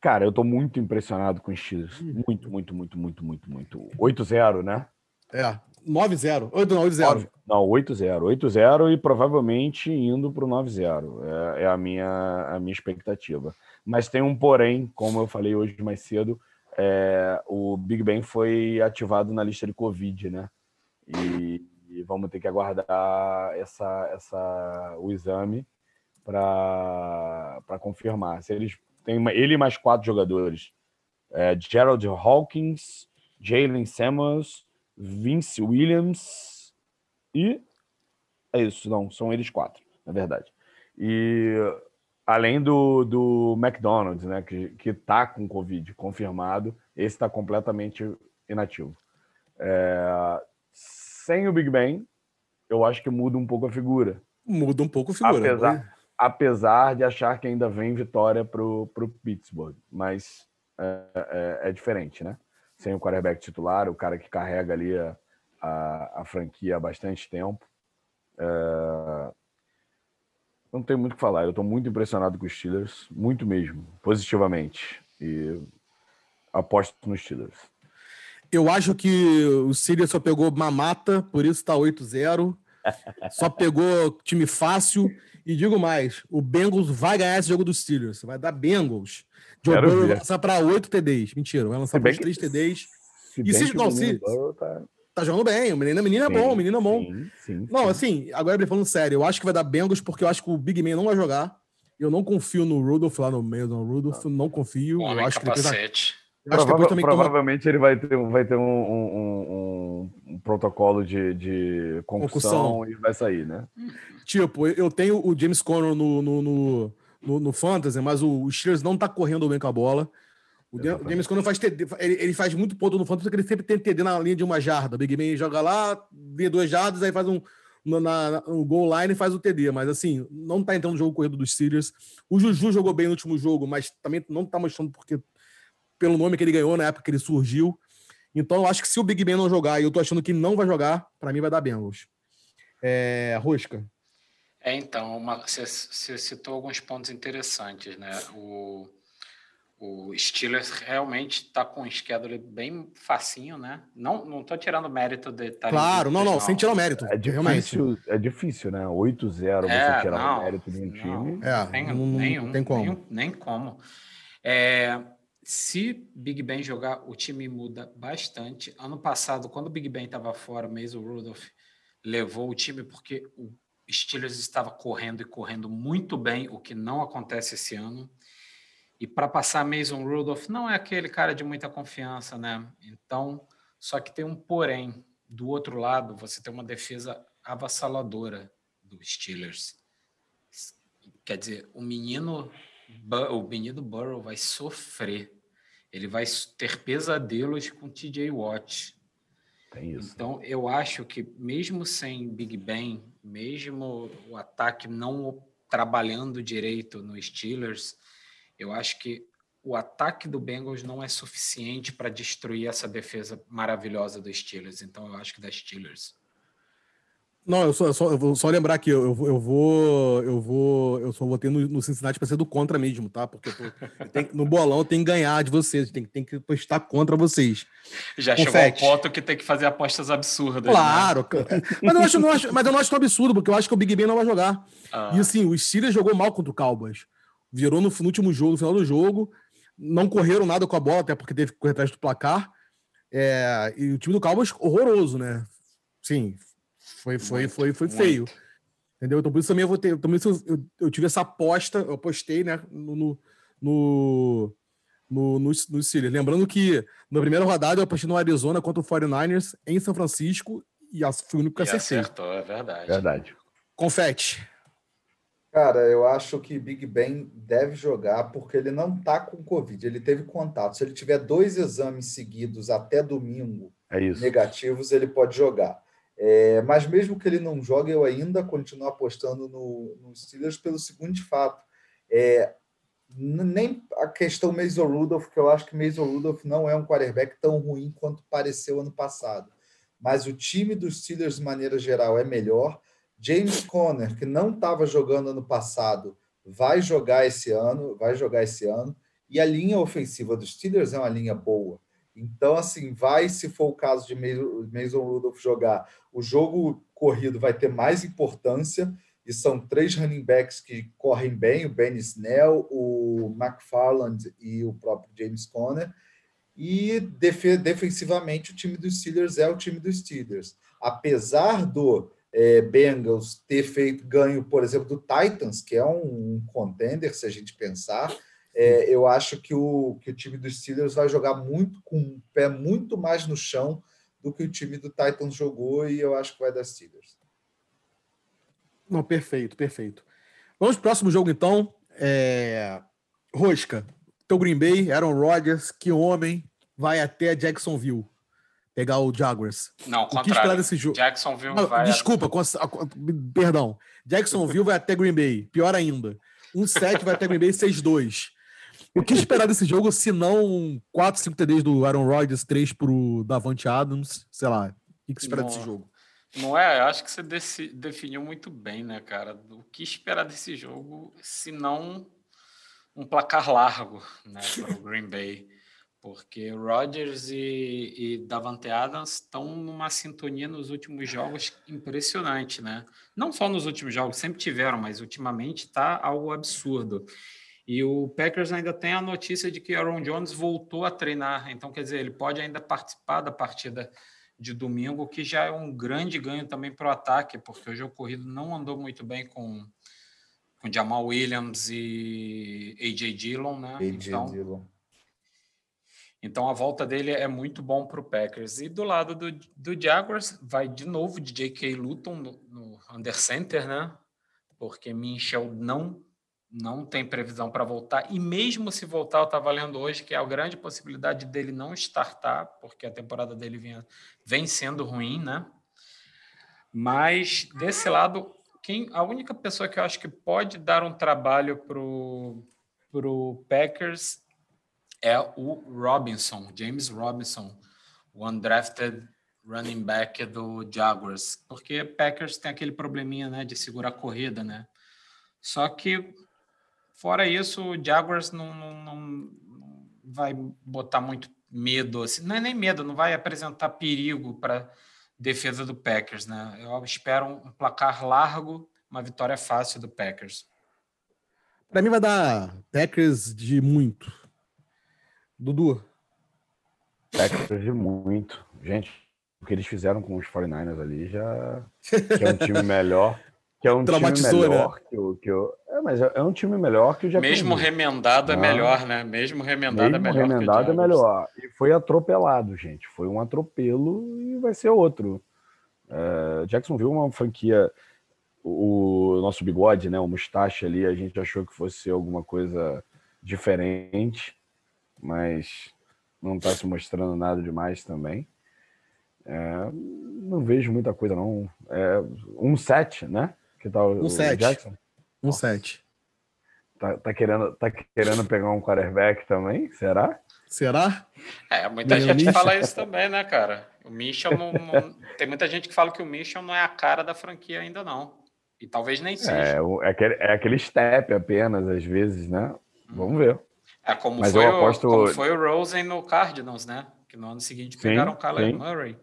Cara, eu tô muito impressionado com os Steelers. Muito, muito, muito, muito, muito, muito. 8-0, né? É, 9-0. 8-0. Não, 8-0. 8-0 e provavelmente indo para o 9-0. É, é, a, minha, a minha expectativa. Mas tem um porém, como eu falei hoje mais cedo, é, o Big Ben foi ativado na lista de Covid, né? E, e vamos ter que aguardar essa, essa, o exame para confirmar. Se eles têm ele mais quatro jogadores: é, Gerald Hawkins, Jalen Samuels, Vince Williams e é isso, não, são eles quatro, na verdade. E além do, do McDonald's, né, que, que tá com Covid confirmado, esse está completamente inativo. É, sem o Big Ben, eu acho que muda um pouco a figura. Muda um pouco a figura. Apesar, né? apesar de achar que ainda vem vitória para o Pittsburgh, mas é, é, é, diferente, né? Sem o quarterback titular, o cara que carrega ali a, a, a franquia há bastante tempo. É, não tem muito o que falar. Eu estou muito impressionado com os Steelers, muito mesmo, positivamente. E aposto nos Steelers. Eu acho que o Steelers só pegou mamata, por isso está 8-0. Só pegou time fácil. E digo mais: o Bengals vai ganhar esse jogo dos Steelers. Vai dar Bengals. Joe Burrow vai lançar para 8 TDs. Mentira, vai lançar para 3 TDs. Se e se, não, se, tá... tá... jogando bem, o menino, o menino é bom, o menino é bom. Sim, sim, não, sim. assim, agora falando sério, eu acho que vai dar Bengals porque eu acho que o Big Man não vai jogar. Eu não confio no Rudolph lá no meio do Rudolph, não, não confio. Homem eu acho capacete. que ele Prova provavelmente toma... ele vai ter, vai ter um, um, um, um protocolo de, de concussão, concussão, e vai sair, né? Tipo, eu tenho o James Conner no, no, no, no, no Fantasy, mas o, o Steelers não tá correndo bem com a bola. O Exatamente. James Conner faz TD, ele, ele, faz muito ponto no Fantasy porque ele sempre tem TD na linha de uma jarda. O Big Ben joga lá, vê duas jardas, aí faz um no, na, no goal line e faz o TD. Mas assim, não tá entrando no jogo corrido dos Steelers. O Juju jogou bem no último jogo, mas também não tá mostrando porque pelo nome que ele ganhou na época que ele surgiu. Então eu acho que se o Big Ben não jogar, e eu tô achando que não vai jogar, para mim vai dar Bengals. É, Rosca. É, então, uma, você, você, citou alguns pontos interessantes, né? O, o Steelers realmente está com um schedule bem facinho, né? Não, não tô tirando mérito de estar Claro, não, não, sem tirar o mérito. É difícil, é difícil, né? 8-0 é, você tirar não, o mérito de um time. É, nem, não, nenhum, não tem como. Nem, nem como. É, se Big Ben jogar, o time muda bastante. Ano passado, quando o Big Ben estava fora, Mason Rudolph levou o time porque o Steelers estava correndo e correndo muito bem, o que não acontece esse ano. E para passar Mason Rudolph não é aquele cara de muita confiança, né? Então, só que tem um porém. Do outro lado, você tem uma defesa avassaladora do Steelers. Quer dizer, o menino, o menino Burrow vai sofrer. Ele vai ter pesadelos com TJ Watt. Então, eu acho que mesmo sem Big Ben, mesmo o ataque não trabalhando direito no Steelers, eu acho que o ataque do Bengals não é suficiente para destruir essa defesa maravilhosa dos Steelers. Então, eu acho que da Steelers. Não, eu só, eu só, eu vou só lembrar aqui, eu, eu vou, eu vou, eu só votei no, no Cincinnati para ser do contra mesmo, tá? Porque tô, tem, no bolão tem que ganhar de vocês, tem, tem que postar contra vocês. Já Confete. chegou ao ponto que tem que fazer apostas absurdas. Né? Claro, né? mas, eu acho, não acho, mas eu não acho tão absurdo, porque eu acho que o Big Ben não vai jogar. Ah. E assim, o Steelers jogou mal contra o Cowboys. Virou no, no, último jogo, no final do jogo, não correram nada com a bola, até porque teve que correr atrás do placar. É, e o time do Cowboys, horroroso, né? Sim, foi, foi, muito, foi, foi feio. Entendeu? Então, por isso também eu vou ter. Também eu, eu tive essa aposta, eu apostei, né? No, no, no, no, no, no Steelers. Lembrando que na primeira rodada eu apostei no Arizona contra o 49ers em São Francisco e fui o único que acertei. Acertou, é verdade. Verdade. Confete. Cara, eu acho que Big Ben deve jogar porque ele não tá com Covid, ele teve contato. Se ele tiver dois exames seguidos até domingo é negativos, ele pode jogar. É, mas mesmo que ele não jogue, eu ainda continuo apostando no, no Steelers pelo seguinte fato. É, nem a questão Mason Rudolph, que eu acho que Mason Rudolph não é um quarterback tão ruim quanto pareceu ano passado. Mas o time dos Steelers, de maneira geral, é melhor. James Conner, que não estava jogando ano passado, vai jogar esse ano, vai jogar esse ano. E a linha ofensiva dos Steelers é uma linha boa. Então, assim, vai, se for o caso de Mason Rudolph jogar, o jogo corrido vai ter mais importância, e são três running backs que correm bem, o Ben Snell, o McFarland e o próprio James Conner. E def defensivamente, o time dos Steelers é o time dos Steelers. Apesar do é, Bengals ter feito ganho, por exemplo, do Titans, que é um, um contender, se a gente pensar, é, eu acho que o, que o time dos Steelers vai jogar muito com o pé muito mais no chão do que o time do Titans jogou e eu acho que vai dar Steelers. Não, perfeito, perfeito. Vamos pro próximo jogo então. É... Rosca, teu Green Bay, Aaron Rodgers, que homem vai até Jacksonville pegar o Jaguars. Não, o contrário. que esperar desse jogo? Jacksonville Não, vai. Desculpa, a... perdão. Jacksonville vai até Green Bay. Pior ainda. 1-7 vai até Green Bay 6-2. O que esperar desse jogo se não 4, 5 TDs do Aaron Rodgers, 3 pro Davante Adams? Sei lá. O que, esperar desse jogo? Não é? Eu acho que você definiu muito bem, né, cara? O que esperar desse jogo se não um placar largo, né, para o Green Bay? Porque Rodgers e, e Davante Adams estão numa sintonia nos últimos jogos impressionante, né? Não só nos últimos jogos, sempre tiveram, mas ultimamente está algo absurdo. E o Packers ainda tem a notícia de que Aaron Jones voltou a treinar, então quer dizer, ele pode ainda participar da partida de domingo, que já é um grande ganho também para o ataque, porque o jogo corrido não andou muito bem com, com Jamal Williams e AJ Dillon, né? AJ então, Dillon. Então a volta dele é muito bom para o Packers. E do lado do, do Jaguars, vai de novo de J.K. Luton no, no under center, né? Porque Minchel não não tem previsão para voltar, e mesmo se voltar, eu estava lendo hoje que é a grande possibilidade dele não startar, porque a temporada dele vem, vem sendo ruim, né? Mas desse lado, quem, a única pessoa que eu acho que pode dar um trabalho para o Packers é o Robinson, James Robinson, o undrafted running back do Jaguars, porque Packers tem aquele probleminha, né, de segurar a corrida, né? Só que Fora isso, o Jaguars não, não, não vai botar muito medo, assim, não é nem medo, não vai apresentar perigo para defesa do Packers, né? Eu espero um placar largo, uma vitória fácil do Packers. Para mim vai dar Packers de muito. Dudu. Packers de muito. Gente, o que eles fizeram com os 49ers ali já que é um time melhor, *laughs* que é um time né? melhor né? que, o, que o, mas é, é um time melhor que o Jacksonville. Mesmo remendado é ah. melhor, né? Mesmo remendado é Mesmo é melhor. remendado é melhor. E foi atropelado, gente. Foi um atropelo e vai ser outro. É, Jacksonville é uma franquia. O nosso bigode, né? O mustache ali, a gente achou que fosse alguma coisa diferente, mas não está se mostrando nada demais também. É, não vejo muita coisa, não. É, um set, né? Que tal um o set. Jackson? Um 7. Tá, tá, querendo, tá querendo pegar um quarterback também? Será? Será? É, muita gente fala isso também, né, cara? O Michel não, não, *laughs* Tem muita gente que fala que o Michel não é a cara da franquia ainda, não. E talvez nem seja. É, é, aquele, é aquele step apenas, às vezes, né? Vamos ver. É como, Mas foi, eu aposto... o, como foi o Rosen no Cardinals, né? Que no ano seguinte sim, pegaram o sim. Murray.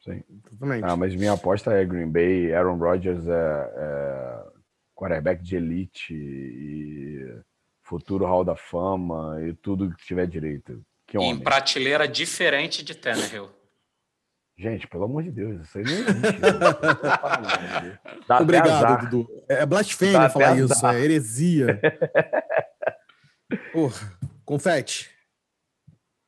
Sim, exatamente. Ah, mas minha aposta é Green Bay, Aaron Rodgers é, é quarterback de elite e futuro Hall da Fama e tudo que tiver direito. Que homem. Em prateleira diferente de Tannehill. Gente, pelo amor de Deus, isso aí não existe. *laughs* Obrigado, Dudu. É blasfêmia Dá falar isso, é heresia. *laughs* Porra, confete.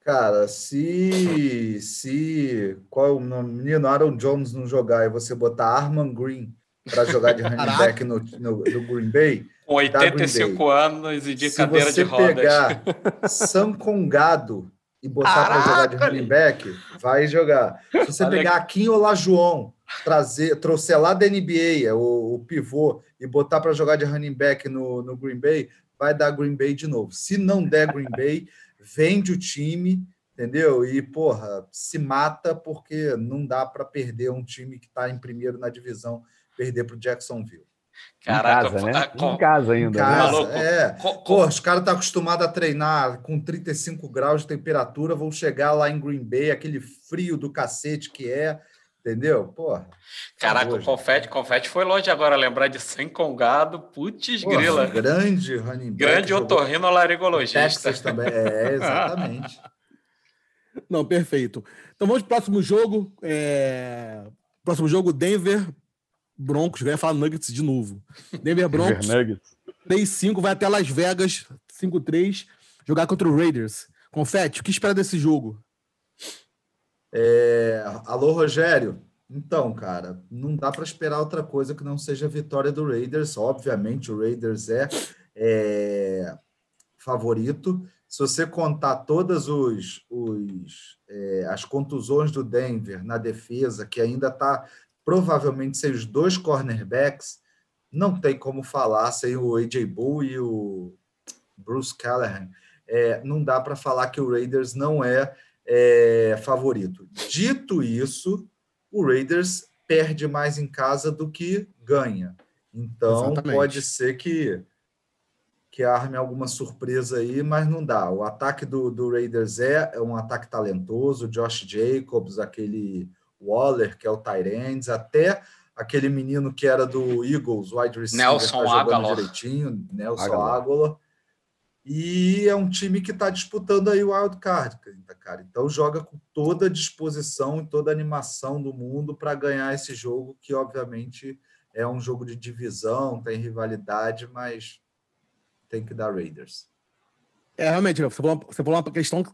Cara, se se qual é o nome? Menino Aaron Jones não jogar e você botar Arman Green para jogar de running back no, no, no, Green Bay. Com 85 anos e de se cadeira de rodas. Se você pegar *laughs* Sam Congado e botar para jogar de running back, vai jogar. Se você Olha pegar Kim Olajuwon, trazer, trouxer lá da NBA é o, o pivô e botar para jogar de running back no, no Green Bay, vai dar Green Bay de novo. Se não der Green Bay, vende o time, entendeu? E, porra, se mata porque não dá para perder um time que está em primeiro na divisão, perder para o Jacksonville. Caraca, em casa, né? Com... Em casa ainda. Em né? casa, né? é. Pô, os caras estão tá acostumados a treinar com 35 graus de temperatura, vão chegar lá em Green Bay, aquele frio do cacete que é, entendeu? Porra. Caraca, o confete, confete foi longe agora, lembrar de sem congado, putz grila. Grande running back. Grande otorrinolaringologista. Texas também, é, *laughs* exatamente. Não, perfeito. Então vamos para o próximo jogo. É... Próximo jogo, Denver Broncos, eu ia falar Nuggets de novo. Denver Broncos, 3-5, vai até Las Vegas, 5-3, jogar contra o Raiders. Confete, o que espera desse jogo? É... Alô, Rogério. Então, cara, não dá para esperar outra coisa que não seja a vitória do Raiders. Obviamente, o Raiders é, é favorito. Se você contar todas os, os é, as contusões do Denver na defesa, que ainda está provavelmente sem os dois cornerbacks, não tem como falar sem o AJ Bull e o Bruce Callahan. É, não dá para falar que o Raiders não é, é, favorito. Dito isso, o Raiders perde mais em casa do que ganha. Então Exatamente. pode ser que que arme alguma surpresa aí, mas não dá. O ataque do, do Raiders é, é um ataque talentoso. Josh Jacobs, aquele Waller, que é o Tyrands, até aquele menino que era do Eagles, wide receiver, Nelson tá Aguilar. direitinho, Nelson Aguilar. E é um time que está disputando aí o wild card, cara. Então joga com toda a disposição e toda a animação do mundo para ganhar esse jogo, que obviamente é um jogo de divisão, tem rivalidade, mas tem que dar Raiders. É, realmente, você falou, uma, você falou uma questão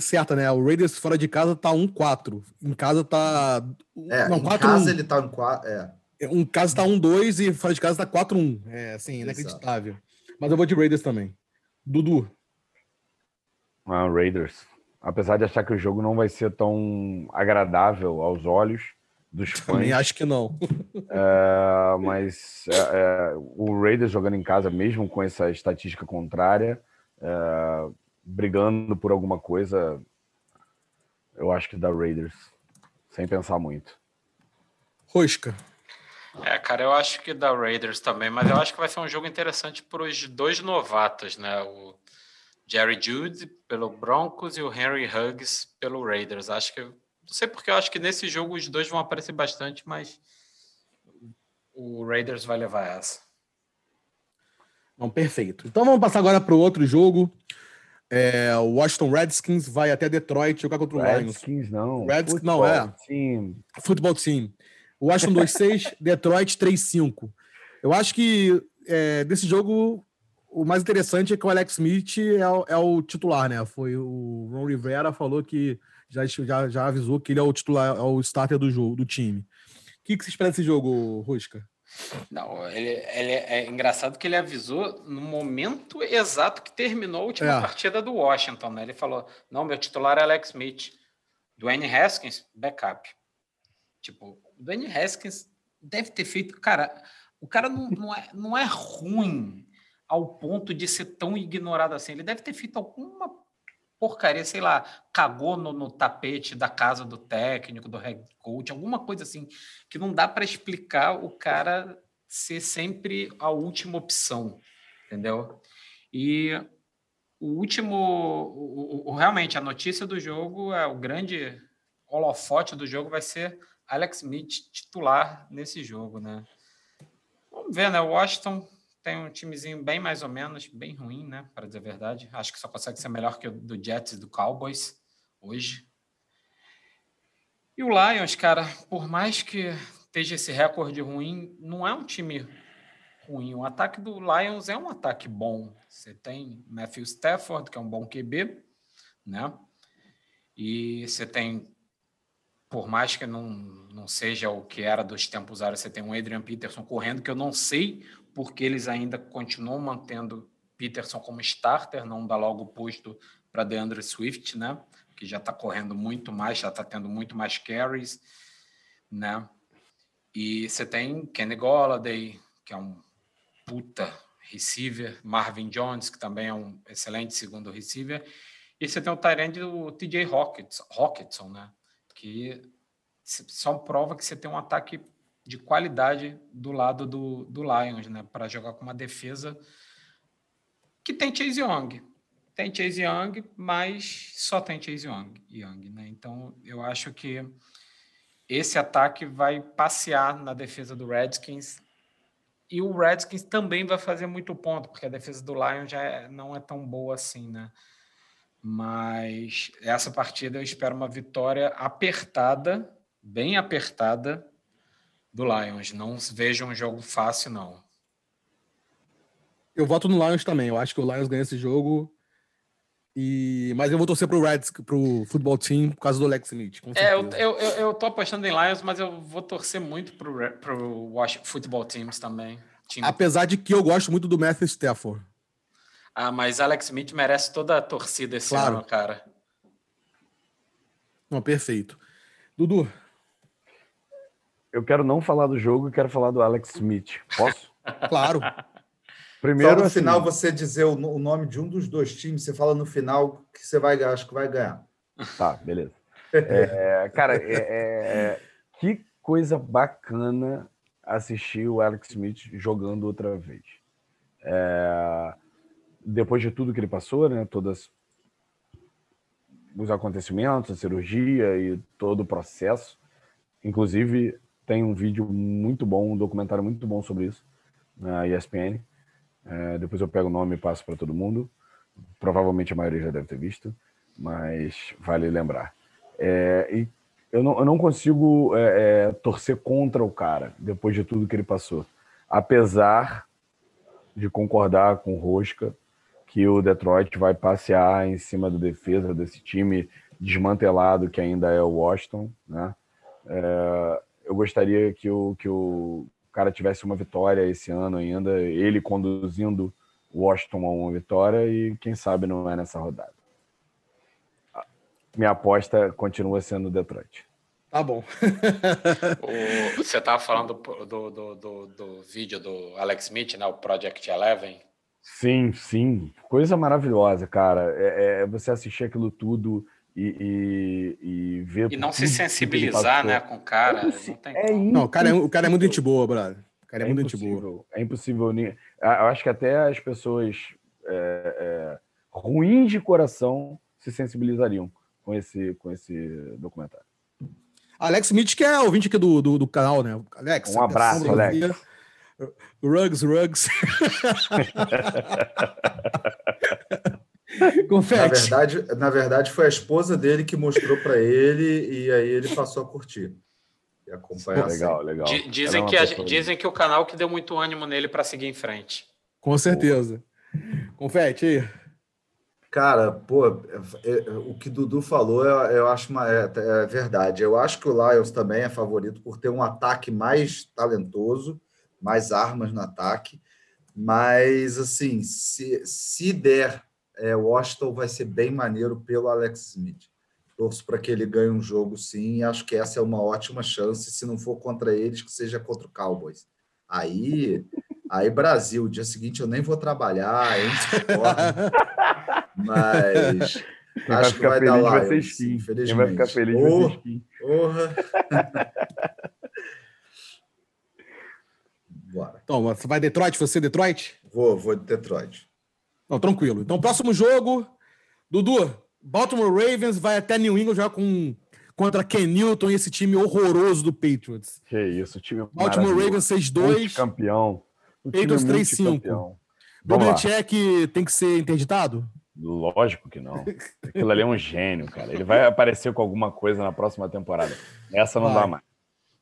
certa, né? O Raiders fora de casa tá 1-4. Em casa tá. É, não, em 4, casa 1. ele tá em 4. É. Um casa tá 1-2 e fora de casa tá 4-1. É, assim, inacreditável. Exato. Mas eu vou de Raiders também. Dudu. Ah, Raiders. Apesar de achar que o jogo não vai ser tão agradável aos olhos dos fãs. Também acho que não. *laughs* É, mas é, é, o Raiders jogando em casa, mesmo com essa estatística contrária é, brigando por alguma coisa, eu acho que da Raiders, sem pensar muito. Rosca. É, cara, eu acho que da Raiders também, mas eu acho que vai ser um jogo interessante para os dois novatos, né? O Jerry Jude pelo Broncos e o Henry Huggs pelo Raiders. Acho que não sei porque eu acho que nesse jogo os dois vão aparecer bastante, mas o Raiders vai levar essa. Não, perfeito. Então vamos passar agora para o outro jogo. É, o Washington Redskins vai até Detroit jogar contra o Lions. Redskins não. Redskins não, é. Team. Futebol Team. Washington 2-6, Detroit 3-5. Eu acho que é, desse jogo o mais interessante é que o Alex Smith é, o, é o titular, né? Foi o Ron Rivera falou que já, já, já avisou que ele é o titular, é o starter do jogo, do time. O que, que você espera desse jogo, Rosca? Não, ele, ele, é engraçado que ele avisou no momento exato que terminou a última é. partida do Washington, né? Ele falou: não, meu titular é Alex Smith. Dwayne Haskins, backup. Tipo, Dwayne Haskins deve ter feito. Cara, o cara não, não, é, não é ruim ao ponto de ser tão ignorado assim. Ele deve ter feito alguma porcaria, sei lá, cagou no, no, tapete da casa do técnico, do head coach, alguma coisa assim, que não dá para explicar o cara ser sempre a última opção, entendeu? E o último, o, o, realmente, a notícia do jogo, é o grande holofote do jogo vai ser Alex Smith titular nesse jogo, né? Vamos ver, né? O Washington tem um timezinho bem mais ou menos, bem ruim, né? Para dizer a verdade. Acho que só consegue ser melhor que o do Jets e do Cowboys hoje. E o Lions, cara, por mais que esteja esse recorde ruim, não é um time ruim. O ataque do Lions é um ataque bom. Você tem Matthew Stafford, que é um bom QB, né? E você tem, por mais que não, não seja o que era dos tempos áureos, você tem um Adrian Peterson correndo, que eu não sei porque eles ainda continuam mantendo Peterson como starter, não dá logo posto para DeAndre Swift, né? Que já está correndo muito mais, já está tendo muito mais carries, né? E você tem Kenny Golladay, que é um puta receiver, Marvin Jones, que também é um excelente segundo receiver, e você tem o Tyrande do TJ Rocketson, né? Que só prova que você tem um ataque de qualidade do lado do, do Lions, né? Para jogar com uma defesa que tem Chase Young. Tem Chase Young, mas só tem Chase Young, Young né? Então, eu acho que esse ataque vai passear na defesa do Redskins e o Redskins também vai fazer muito ponto, porque a defesa do Lions já é, não é tão boa assim, né? Mas essa partida eu espero uma vitória apertada, bem apertada do Lions. Não vejo um jogo fácil, não. Eu voto no Lions também. Eu acho que o Lions ganha esse jogo. E... Mas eu vou torcer pro Reds, pro futebol team, por causa do Alex Smith. é, eu, eu, eu, tô apostando em Lions, mas eu vou torcer muito pro, pro Washington Football Teams também. Time. Apesar de que eu gosto muito do Matthew Stafford. Ah, mas Alex Smith merece toda a torcida esse claro. ano, cara. Não, perfeito. Dudu. Eu quero não falar do jogo, e quero falar do Alex Smith. Posso? *laughs* claro. Primeiro, Só no assim, final você dizer o, nome de um dos dois times, você fala no final que você vai, acho que vai ganhar. Tá, beleza. É, cara, é, é, que coisa bacana assistir o Alex Smith jogando outra vez. É, depois de tudo que ele passou, né, todos os acontecimentos, a cirurgia e todo o processo, inclusive tem um vídeo muito bom, um documentário muito bom sobre isso na ESPN. É, depois eu pego o nome e passo para todo mundo. Provavelmente a maioria já deve ter visto, mas vale lembrar. É, e eu não, eu não consigo é, é torcer contra o cara depois de tudo que ele passou. Apesar de concordar com Rosca que o Detroit vai passear em cima da defesa desse time desmantelado que ainda é o Washington, né? É, eu gostaria que o, que o cara tivesse uma vitória esse ano ainda, ele conduzindo o Washington a uma vitória e quem sabe não é nessa rodada. Minha aposta continua sendo Detroit. Tá bom. *laughs* o, você estava falando do, do, do, do, vídeo do Alex Smith, né? O Project Eleven. Sim, sim. Coisa maravilhosa, cara. É, é você assistir aquilo tudo e, e, e ver. E não se sensibilizar né, com o cara. É não, tem é não o, cara é, o cara é muito gente boa, brother. O cara é, é muito gente boa. É impossível. Eu acho que até as pessoas é, é, ruins de coração se sensibilizariam com esse, com esse documentário. Alex Smith, que é ouvinte aqui do, do, do canal, né? Alex. Um abraço, Alex. Rugs, rugs. *laughs* Confete. Na verdade, na verdade, foi a esposa dele que mostrou para ele e aí ele passou a curtir. E acompanhar. Legal, legal. Dizem que, a, dizem que o canal que deu muito ânimo nele para seguir em frente. Com certeza. Confete aí. Cara, pô, é, é, o que Dudu falou, eu, eu acho uma, é, é, verdade. Eu acho que o Lions também é favorito por ter um ataque mais talentoso, mais armas no ataque. Mas, assim, se, se der é, Washington vai ser bem maneiro pelo Alex Smith. Torço para que ele ganhe um jogo, sim, acho que essa é uma ótima chance. Se não for contra eles, que seja contra o Cowboys. Aí, aí Brasil, dia seguinte eu nem vou trabalhar, *laughs* mas, Quem Acho vai que vai dar Lions, vai ser skin. Quem vai ficar feliz oh, vai ser skin. Porra. *laughs* Bora. Então, você vai Detroit? Você Detroit? Vou, vou de Detroit. Não, tranquilo. Então, próximo jogo. Dudu, Baltimore Ravens vai até New England jogar com, contra Ken Newton e esse time horroroso do Patriots. Que isso, time Baltimore Ravens 6-2. Campeão. Patriots 3-5. Belichick tem que ser interditado? Lógico que não. Aquilo ali é um gênio, cara. Ele vai aparecer com alguma coisa na próxima temporada. Essa não vai. dá mais.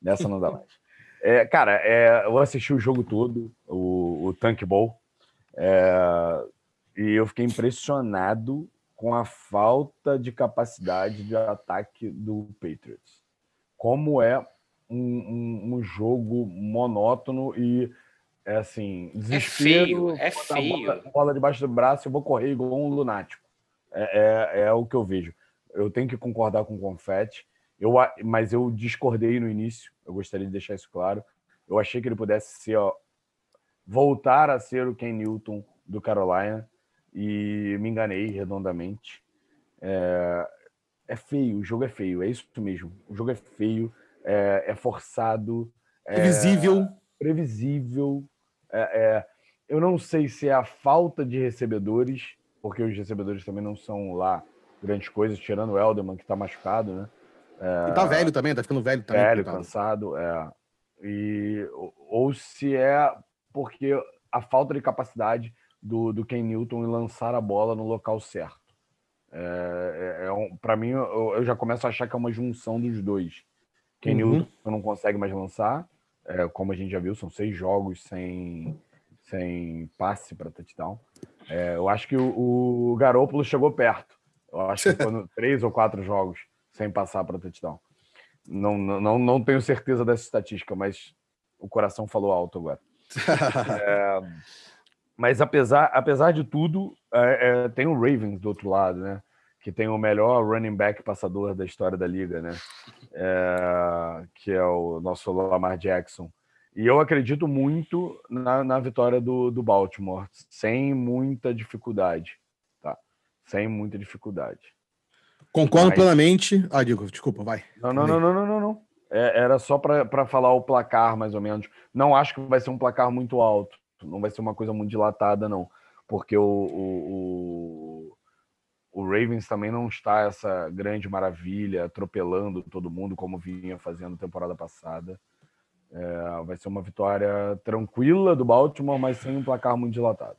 Nessa não dá mais. É, cara, é, eu assisti o jogo todo, o, o Tank Bowl, é, e eu fiquei impressionado com a falta de capacidade de ataque do Patriots. Como é um, um, um jogo monótono e é assim, é desespero. É feio, é feio. Bola, bola, debaixo do braço, eu vou correr igual um lunático. É, é, é, o que eu vejo. Eu tenho que concordar com o Confete, eu, mas eu discordei no início, eu gostaria de deixar isso claro. Eu achei que ele pudesse ser, ó, voltar a ser o Ken Newton do Carolina e me enganei redondamente. É, é feio, o jogo é feio, é isso mesmo. O jogo é feio, é, é forçado, é previsível. Previsível, é, é, eu não sei se é a falta de recebedores, porque os recebedores também não são lá grandes coisas, tirando o Elderman, que está machucado, né? É, e tá velho também, tá ficando velho também. Velho, cansado, é. E, ou se é porque a falta de capacidade do, do Ken Newton em lançar a bola no local certo. É, é, é um, para mim, eu, eu, já começo a achar que é uma junção dos dois. Ken uhum. Newton não consegue mais lançar, é, como a gente já viu, são seis jogos sem, sem passe para touchdown. É, eu acho que o, o Garópolo chegou perto. Eu acho que *laughs* foram três ou quatro jogos sem passar para touchdown. Não, não, não tenho certeza dessa estatística, mas o coração falou alto agora. *laughs* é, mas apesar, apesar de tudo, é, é, tem o Ravens do outro lado, né? que tem o melhor running back passador da história da liga, né? É, que é o nosso Lamar Jackson. E eu acredito muito na, na vitória do, do Baltimore, sem muita dificuldade, tá? Sem muita dificuldade. Concordo Mas... plenamente. Ah, digo, desculpa, vai. Não, não, não, não, não, não, não. É, era só para falar o placar, mais ou menos. Não acho que vai ser um placar muito alto. Não vai ser uma coisa muito dilatada, não. Porque o, o o Ravens também não está essa grande maravilha, atropelando todo mundo como vinha fazendo temporada passada. É, vai ser uma vitória tranquila do Baltimore, mas sem um placar muito dilatado.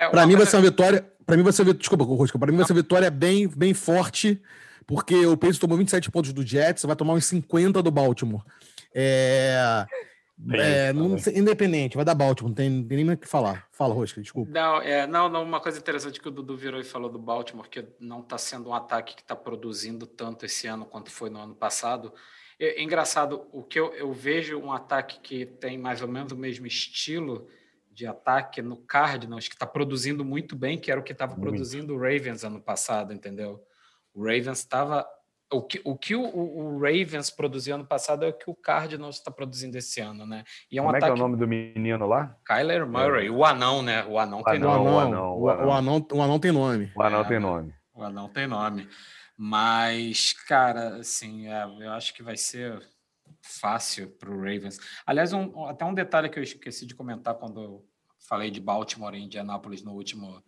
É, para mim vai ser uma vitória. Para mim vai ser desculpa, Rosca. Para mim vai ser uma vitória bem, bem forte, porque o Patriots tomou 27 pontos do Jets, vai tomar uns 50 do Baltimore. É, é, não, independente, vai dar Baltimore, não tem, tem nem o que falar. Fala, Rosca, desculpa. Não, é, não, não, uma coisa interessante que o Dudu virou e falou do Baltimore, que não está sendo um ataque que está produzindo tanto esse ano quanto foi no ano passado. É, é, engraçado, o que eu, eu vejo um ataque que tem mais ou menos o mesmo estilo de ataque no Cardinals, que está produzindo muito bem, que era o que estava produzindo o Ravens ano passado, entendeu? O Ravens estava o que, o, que o, o, Ravens produziu ano passado é o que o Cardinals está produzindo esse ano, né? E é um Como ataque... é que é o nome do menino lá? Kyler Murray, é. o anão, né? O anão o tem nome. O anão, o, anão. O, anão, o anão tem nome. O anão é, tem nome. O anão tem nome. Mas, cara, assim, é, eu acho que vai ser fácil para o Ravens. Aliás, um, até um detalhe que eu esqueci de comentar quando eu falei de Baltimore e Indianápolis no último,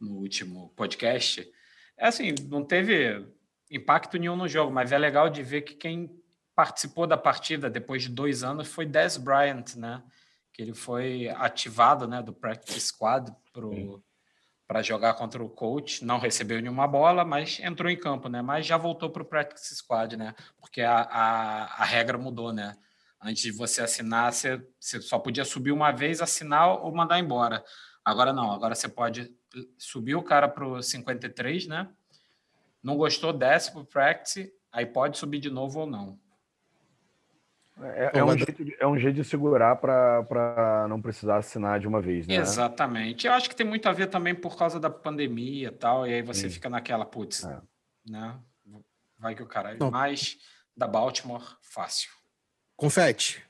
no último podcast. É assim, não teve impacto nenhum no jogo, mas é legal de ver que quem participou da partida depois de dois anos foi Des Bryant, né? Que ele foi ativado, né, do practice squad para jogar contra o coach. Não recebeu nenhuma bola, mas entrou em campo, né? Mas já voltou para o practice squad, né? Porque a, a, a, regra mudou, né? Antes de você assinar, você, você só podia subir uma vez, assinar ou mandar embora. Agora não, agora você pode subir o cara para o 53, né? Não gostou, desce para o practice, aí pode subir de novo ou não. É, é, um, jeito de, é um jeito de segurar para não precisar assinar de uma vez, né? Exatamente. Eu acho que tem muito a ver também por causa da pandemia e tal, e aí você Sim. fica naquela, putz, é. né? Vai que o cara. Não. Mas da Baltimore, fácil. Confete.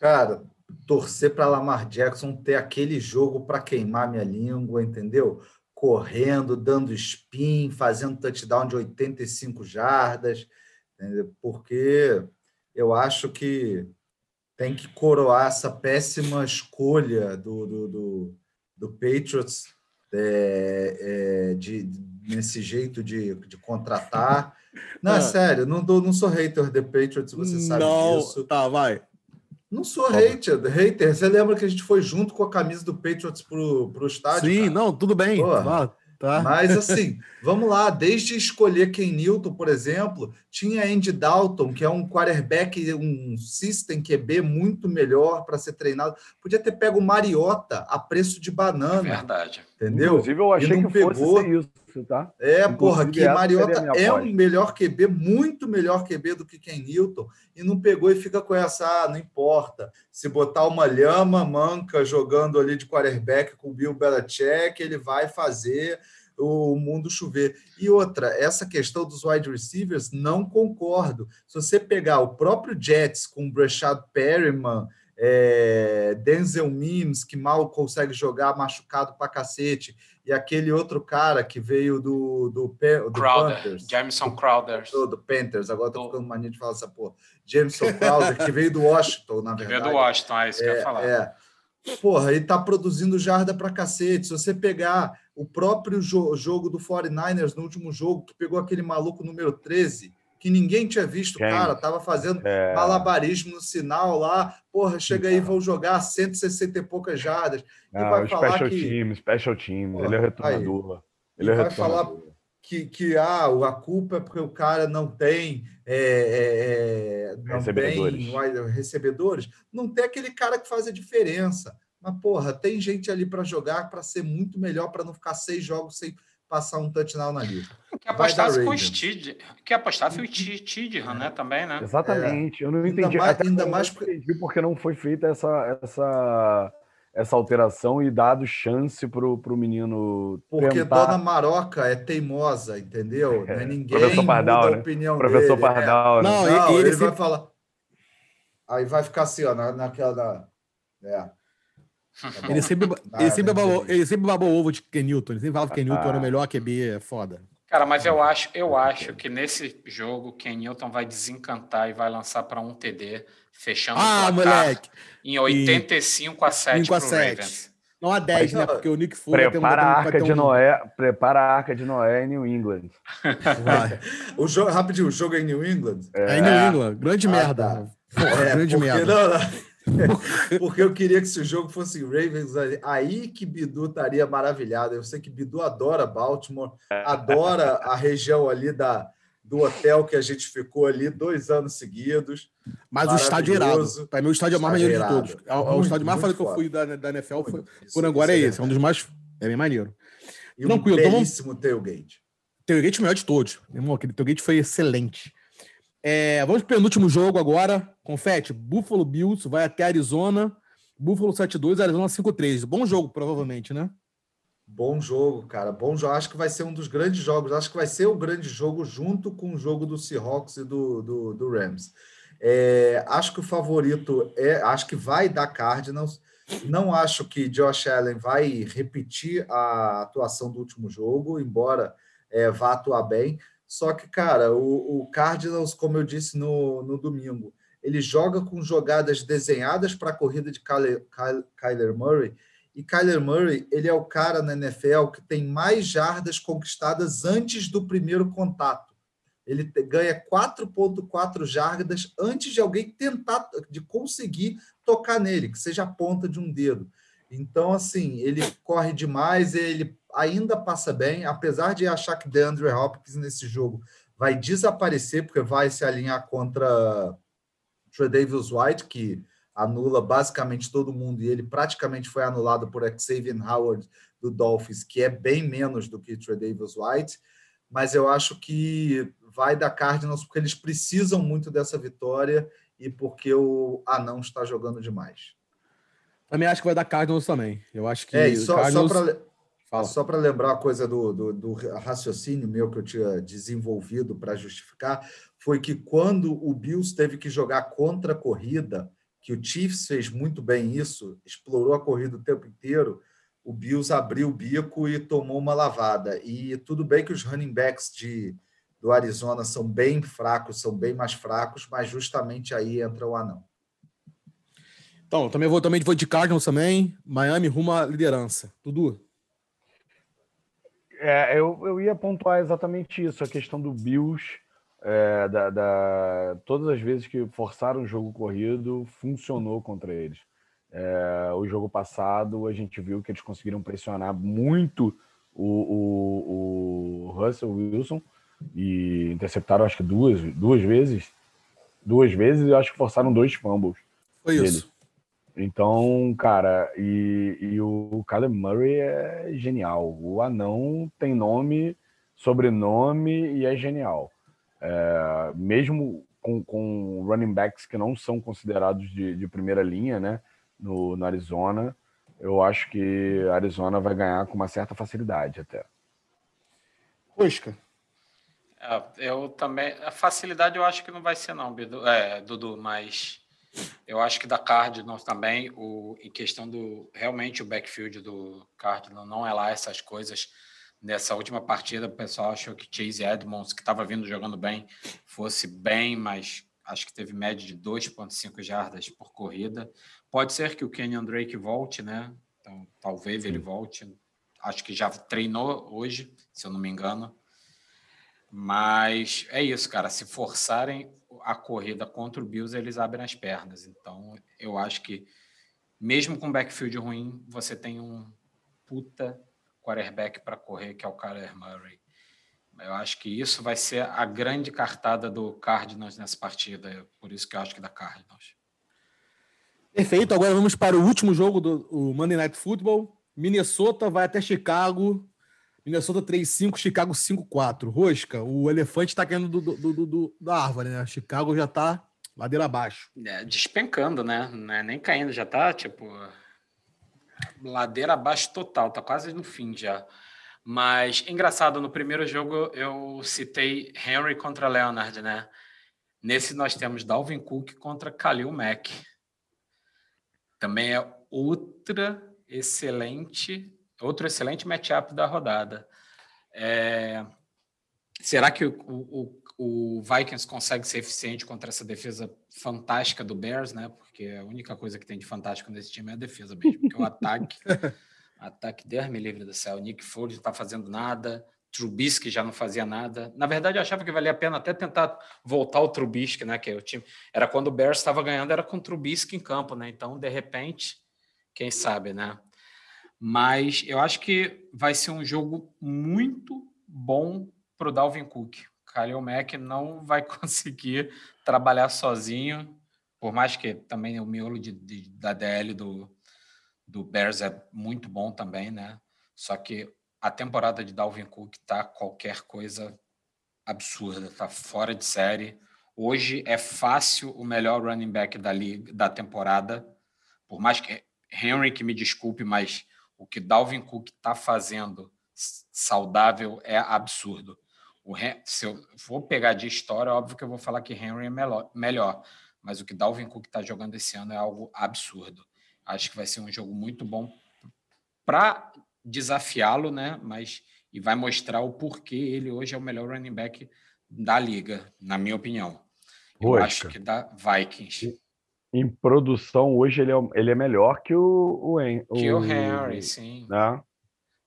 Cara, torcer para Lamar Jackson ter aquele jogo para queimar minha língua, entendeu? correndo, dando spin, fazendo touchdown de 85 jardas, porque eu acho que tem que coroar essa péssima escolha do, do, do, do Patriots é, é, de, nesse jeito de, de contratar. *laughs* Não, é ah. sério, não, não sou hater de Patriots, você sabe não, disso. Tá, vai. Não sou hater, hater. Você lembra que a gente foi junto com a camisa do Patriots pro, pro estádio? Sim, cara? não, tudo bem. Tá, tá. Mas assim, vamos lá, desde escolher Ken Newton, por exemplo, tinha Andy Dalton, que é um quarterback, um system QB muito melhor para ser treinado. Podia ter pego o Mariota a preço de banana. É verdade. Entendeu? Inclusive, eu achei que pegou... fosse isso tá? É, Inclusive, porra, que Mariota é um melhor QB, muito melhor QB do que Ken Newton, e não pegou e fica com essa, ah, não importa. Se botar uma lhama manca jogando ali de quarterback com o Bill Belichick, ele vai fazer o mundo chover. E outra, essa questão dos wide receivers, não concordo. Se você pegar o próprio Jets com o Brashad Perryman, é, Denzel Mims, que mal consegue jogar machucado pra cacete, e aquele outro cara que veio do, do, do Crowder, Panthers, Jameson Crowder. Do, do Panthers, agora tô ficando mania de falar essa porra. Jameson Crowder, que veio do Washington, na verdade. Que veio do Washington, é isso que eu ia é, falar. É. Porra, ele tá produzindo jarda pra cacete. Se você pegar o próprio jo jogo do 49ers no último jogo, que pegou aquele maluco número 13, que ninguém tinha visto, Quem? cara, tava fazendo é... malabarismo no sinal lá, porra, chega aí, vão jogar 160 e poucas jardas. Não, vai falar special que... team, special team, porra, ele é retornador. Ele é vai falar que, que ah, a culpa é porque o cara não tem, é, é, é não recebedores. tem recebedores, não tem aquele cara que faz a diferença. Mas, porra, tem gente ali para jogar para ser muito melhor, para não ficar seis jogos sem passar um touchdown na liga. Que apostasse com o Stid, que apostasse o Tidham, né? Também, né? Exatamente. É. Eu não entendi. Ainda mais, ainda mais porque... entendi porque não foi feita essa, essa, essa alteração e dado chance pro, pro menino. Porque tentar... Dona Maroca é teimosa, entendeu? É. Não é ninguém Professor Pardal, né? opinião Professor dele. Pardal, é. né? Não, não ele, ele vai falar. Aí vai ficar assim, ó, na, naquela. É. Tá ele sempre, ele, sempre babou, ele sempre babou ovo de Kenilton. Ele sempre falava que Kenilton ah. era o melhor QB, é foda. Cara, mas eu acho, eu acho que nesse jogo Ken Newton vai desencantar e vai lançar para um TD, fechando ah, o placar moleque. em 85 e... a 7 para Ravens. Não a 10, né? Porque o Nick Fuller prepara tem um, a arca de um... Noé, prepara a arca de Noé em New England. *laughs* o jogo, rapidinho, o jogo é em New England? É, é em New England. Grande ah, merda. Tá. Porra, é, grande merda. Não, não. *laughs* Porque eu queria que se o jogo fosse Ravens, aí que Bidu estaria maravilhado. Eu sei que Bidu adora Baltimore, adora a região ali da, do hotel que a gente ficou ali dois anos seguidos. Mas o estádio é irado. Para mim, o estádio é o mais maneiro de todos. É, o, muito, estádio mais foda que eu fui da, da NFL. Foi, isso, por agora é, é esse. É um dos mais. É bem maneiro. E Tranquilo. Um belíssimo tailgate. Tailgate melhor de todos. Irmão, aquele tailgate foi excelente. É, vamos para o penúltimo jogo agora. Confete, Buffalo Bills vai até Arizona. Buffalo 7-2, Arizona 5-3. Bom jogo, provavelmente, né? Bom jogo, cara. Bom jogo. Acho que vai ser um dos grandes jogos. Acho que vai ser o grande jogo junto com o jogo do Seahawks e do, do, do Rams. É, acho que o favorito é. Acho que vai dar Cardinals. Não acho que Josh Allen vai repetir a atuação do último jogo, embora é, vá atuar bem. Só que, cara, o, o Cardinals, como eu disse no, no domingo, ele joga com jogadas desenhadas para a corrida de Kyler, Kyler Murray. E Kyler Murray, ele é o cara na NFL que tem mais jardas conquistadas antes do primeiro contato. Ele ganha 4.4 jardas antes de alguém tentar, de conseguir tocar nele, que seja a ponta de um dedo. Então, assim, ele corre demais, ele ainda passa bem, apesar de achar que DeAndre Hopkins nesse jogo vai desaparecer, porque vai se alinhar contra Davis White, que anula basicamente todo mundo, e ele praticamente foi anulado por Xavier Howard do Dolphins, que é bem menos do que Davis White, mas eu acho que vai dar Cardinals porque eles precisam muito dessa vitória e porque o Anão está jogando demais. Também acho que vai dar Cardinals também. Eu acho que. É, e só, Cardinals... só para Fala. Só para lembrar a coisa do, do, do, raciocínio meu que eu tinha desenvolvido para justificar, foi que quando o Bills teve que jogar contra a corrida, que o Chiefs fez muito bem isso, explorou a corrida o tempo inteiro, o Bills abriu o bico e tomou uma lavada. E tudo bem que os running backs de, do Arizona são bem fracos, são bem mais fracos, mas justamente aí entra o anão. Então, também vou, também vou de Cardinals também. Miami rumo à liderança. Tudo? É, eu, eu ia pontuar exatamente isso, a questão do Bills. É, da, da, todas as vezes que forçaram o jogo corrido, funcionou contra eles. É, o jogo passado, a gente viu que eles conseguiram pressionar muito o, o, o Russell Wilson e interceptaram, acho que duas, duas vezes. Duas vezes e acho que forçaram dois fumbles. Foi dele. isso. Então, cara, e, e o Caleb Murray é genial. O anão tem nome, sobrenome e é genial. É, mesmo com, com running backs que não são considerados de, de primeira linha, né, no, no Arizona, eu acho que a Arizona vai ganhar com uma certa facilidade até. Rosca. É, eu também. A facilidade eu acho que não vai ser, não, Bidu, é, Dudu, mas eu acho que da Cardinals também, o, em questão do. Realmente o backfield do Cardinals não é lá essas coisas. Nessa última partida, o pessoal achou que Chase Edmonds, que estava vindo jogando bem, fosse bem, mas acho que teve média de 2,5 jardas por corrida. Pode ser que o Kenyon Drake volte, né? Então, talvez Sim. ele volte. Acho que já treinou hoje, se eu não me engano. Mas é isso, cara. Se forçarem a corrida contra o Bills, eles abrem as pernas. Então, eu acho que, mesmo com backfield ruim, você tem um puta quarterback para correr, que é o Kyler Murray. Eu acho que isso vai ser a grande cartada do Cardinals nessa partida. Por isso que eu acho que da Cardinals. Perfeito. Agora vamos para o último jogo do Monday Night Football. Minnesota vai até Chicago Minnesota 3-5, Chicago 5-4. Rosca, o elefante está caindo do, do, do, da árvore, né? Chicago já está ladeira abaixo. É, despencando, né? Não é nem caindo, já está tipo ladeira abaixo total, tá quase no fim já. Mas engraçado, no primeiro jogo eu citei Henry contra Leonard, né? Nesse nós temos Dalvin Cook contra Khalil Mack. Também é outra excelente Outro excelente matchup da rodada. É... Será que o, o, o, Vikings consegue ser eficiente contra essa defesa fantástica do Bears, né? Porque a única coisa que tem de fantástico nesse time é a defesa mesmo, porque o ataque, *laughs* ataque, Deus me livre do céu, Nick Foles não está fazendo nada, Trubisky já não fazia nada. Na verdade, eu achava que valia a pena até tentar voltar o Trubisky, né? Que é o time era quando o Bears estava ganhando, era com o Trubisky em campo, né? Então, de repente, quem sabe, né? Mas eu acho que vai ser um jogo muito bom para o Dalvin Cook. O Khalil Mack não vai *laughs* conseguir trabalhar sozinho, por mais que também o miolo de, de, da DL do, do Bears é muito bom também, né? Só que a temporada de Dalvin Cook tá qualquer coisa absurda, tá fora de série. Hoje é fácil o melhor running back da liga da temporada, por mais que Henry que me desculpe, mas o que Dalvin Cook está fazendo saudável é absurdo. O, se eu for pegar de história, óbvio que eu vou falar que Henry é melhor, mas o que Dalvin Cook está jogando esse ano é algo absurdo. Acho que vai ser um jogo muito bom para desafiá-lo, né? Mas e vai mostrar o porquê ele hoje é o melhor running back da liga, na minha opinião. Eu acho que da Vikings em produção hoje ele é, ele é melhor que o, o, o que o Henry, sim. Né?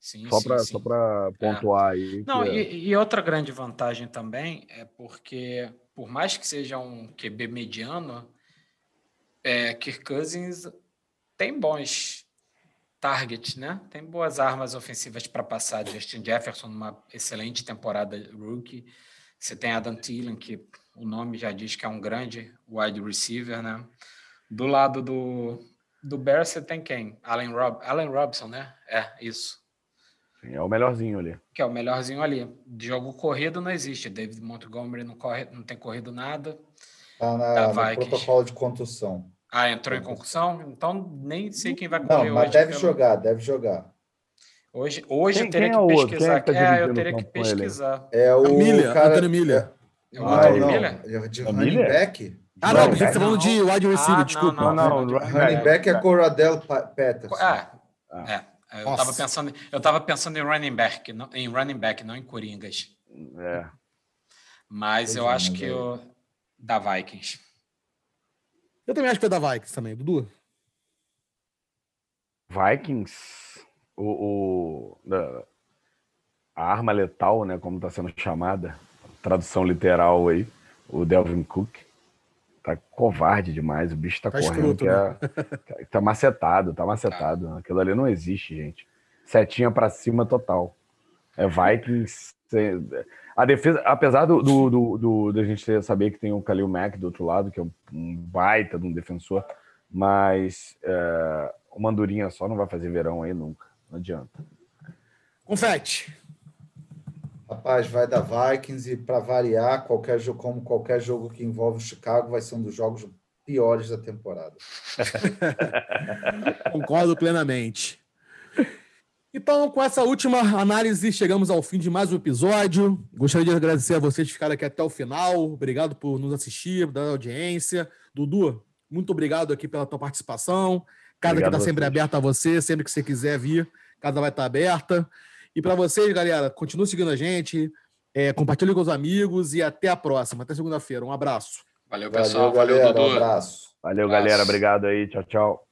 Sim, só para é. pontuar é. aí. Não, e, é... e, outra grande vantagem também é porque, por mais que seja um QB mediano, é, Kirk Cousins tem bons targets, né? Tem boas armas ofensivas para passar. Justin Jefferson, numa excelente temporada rookie. Você tem Adam Thielen, que o nome já diz que é um grande wide receiver, né? Do lado do, do Bears, você tem quem? Allen, Rob, Allen Robson, né? É, isso. Sim, é o melhorzinho ali. Que é o melhorzinho ali. De jogo corrido não existe. David Montgomery não, corre, não tem corrido nada. Tá na, no protocolo de contusão. Ah, entrou em concussão? Então nem sei quem vai correr não, mas deve pelo... jogar, deve jogar. Hoje, hoje quem, eu teria que é pesquisar. Tá é, eu teria que pesquisar. É o Milha, cara... Antônio Milha. É, não, não, não. De running back? Ah, não, porque você tá falando de wide receiver, ah, desculpa. Não, não, não. Running back é Coradel Peters. Ah, é. Eu estava pensando, eu tava pensando em running back, não, em running back, não em coringas. É. Mas eu acho que o da Vikings. Eu também acho que é da Vikings também, Dudu. Vikings, o, o a arma letal, né, como está sendo chamada, tradução literal aí, o Delvin Cook, tá covarde demais, o bicho tá, tá correndo escroto, é, né? *laughs* tá macetado, tá macetado. Tá. Aquilo ali não existe, gente. Setinha para cima total. É Vikings. A defesa, apesar do, do, do, do, da gente saber que tem o Khalil Mack do outro lado, que é um baita de um defensor, mas é, o Mandurinha só não vai fazer verão aí nunca. Não adianta. Confete. Rapaz, vai da Vikings e para variar, qualquer jogo, como qualquer jogo que envolve o Chicago, vai ser um dos jogos piores da temporada. *laughs* Concordo plenamente. Então, com essa última análise, chegamos ao fim de mais um episódio. Gostaria de agradecer a vocês que ficaram aqui até o final. Obrigado por nos assistir, dar audiência. Dudu, muito obrigado aqui pela tua participação. Casa que está sempre aberta a você, sempre que você quiser vir, casa vai estar aberta. E para vocês, galera, continue seguindo a gente, é, compartilhe com os amigos e até a próxima. Até segunda-feira. Um abraço. Valeu, pessoal. Valeu, Valeu Dudu. Um abraço. Valeu, abraço. galera. Obrigado aí. Tchau, tchau.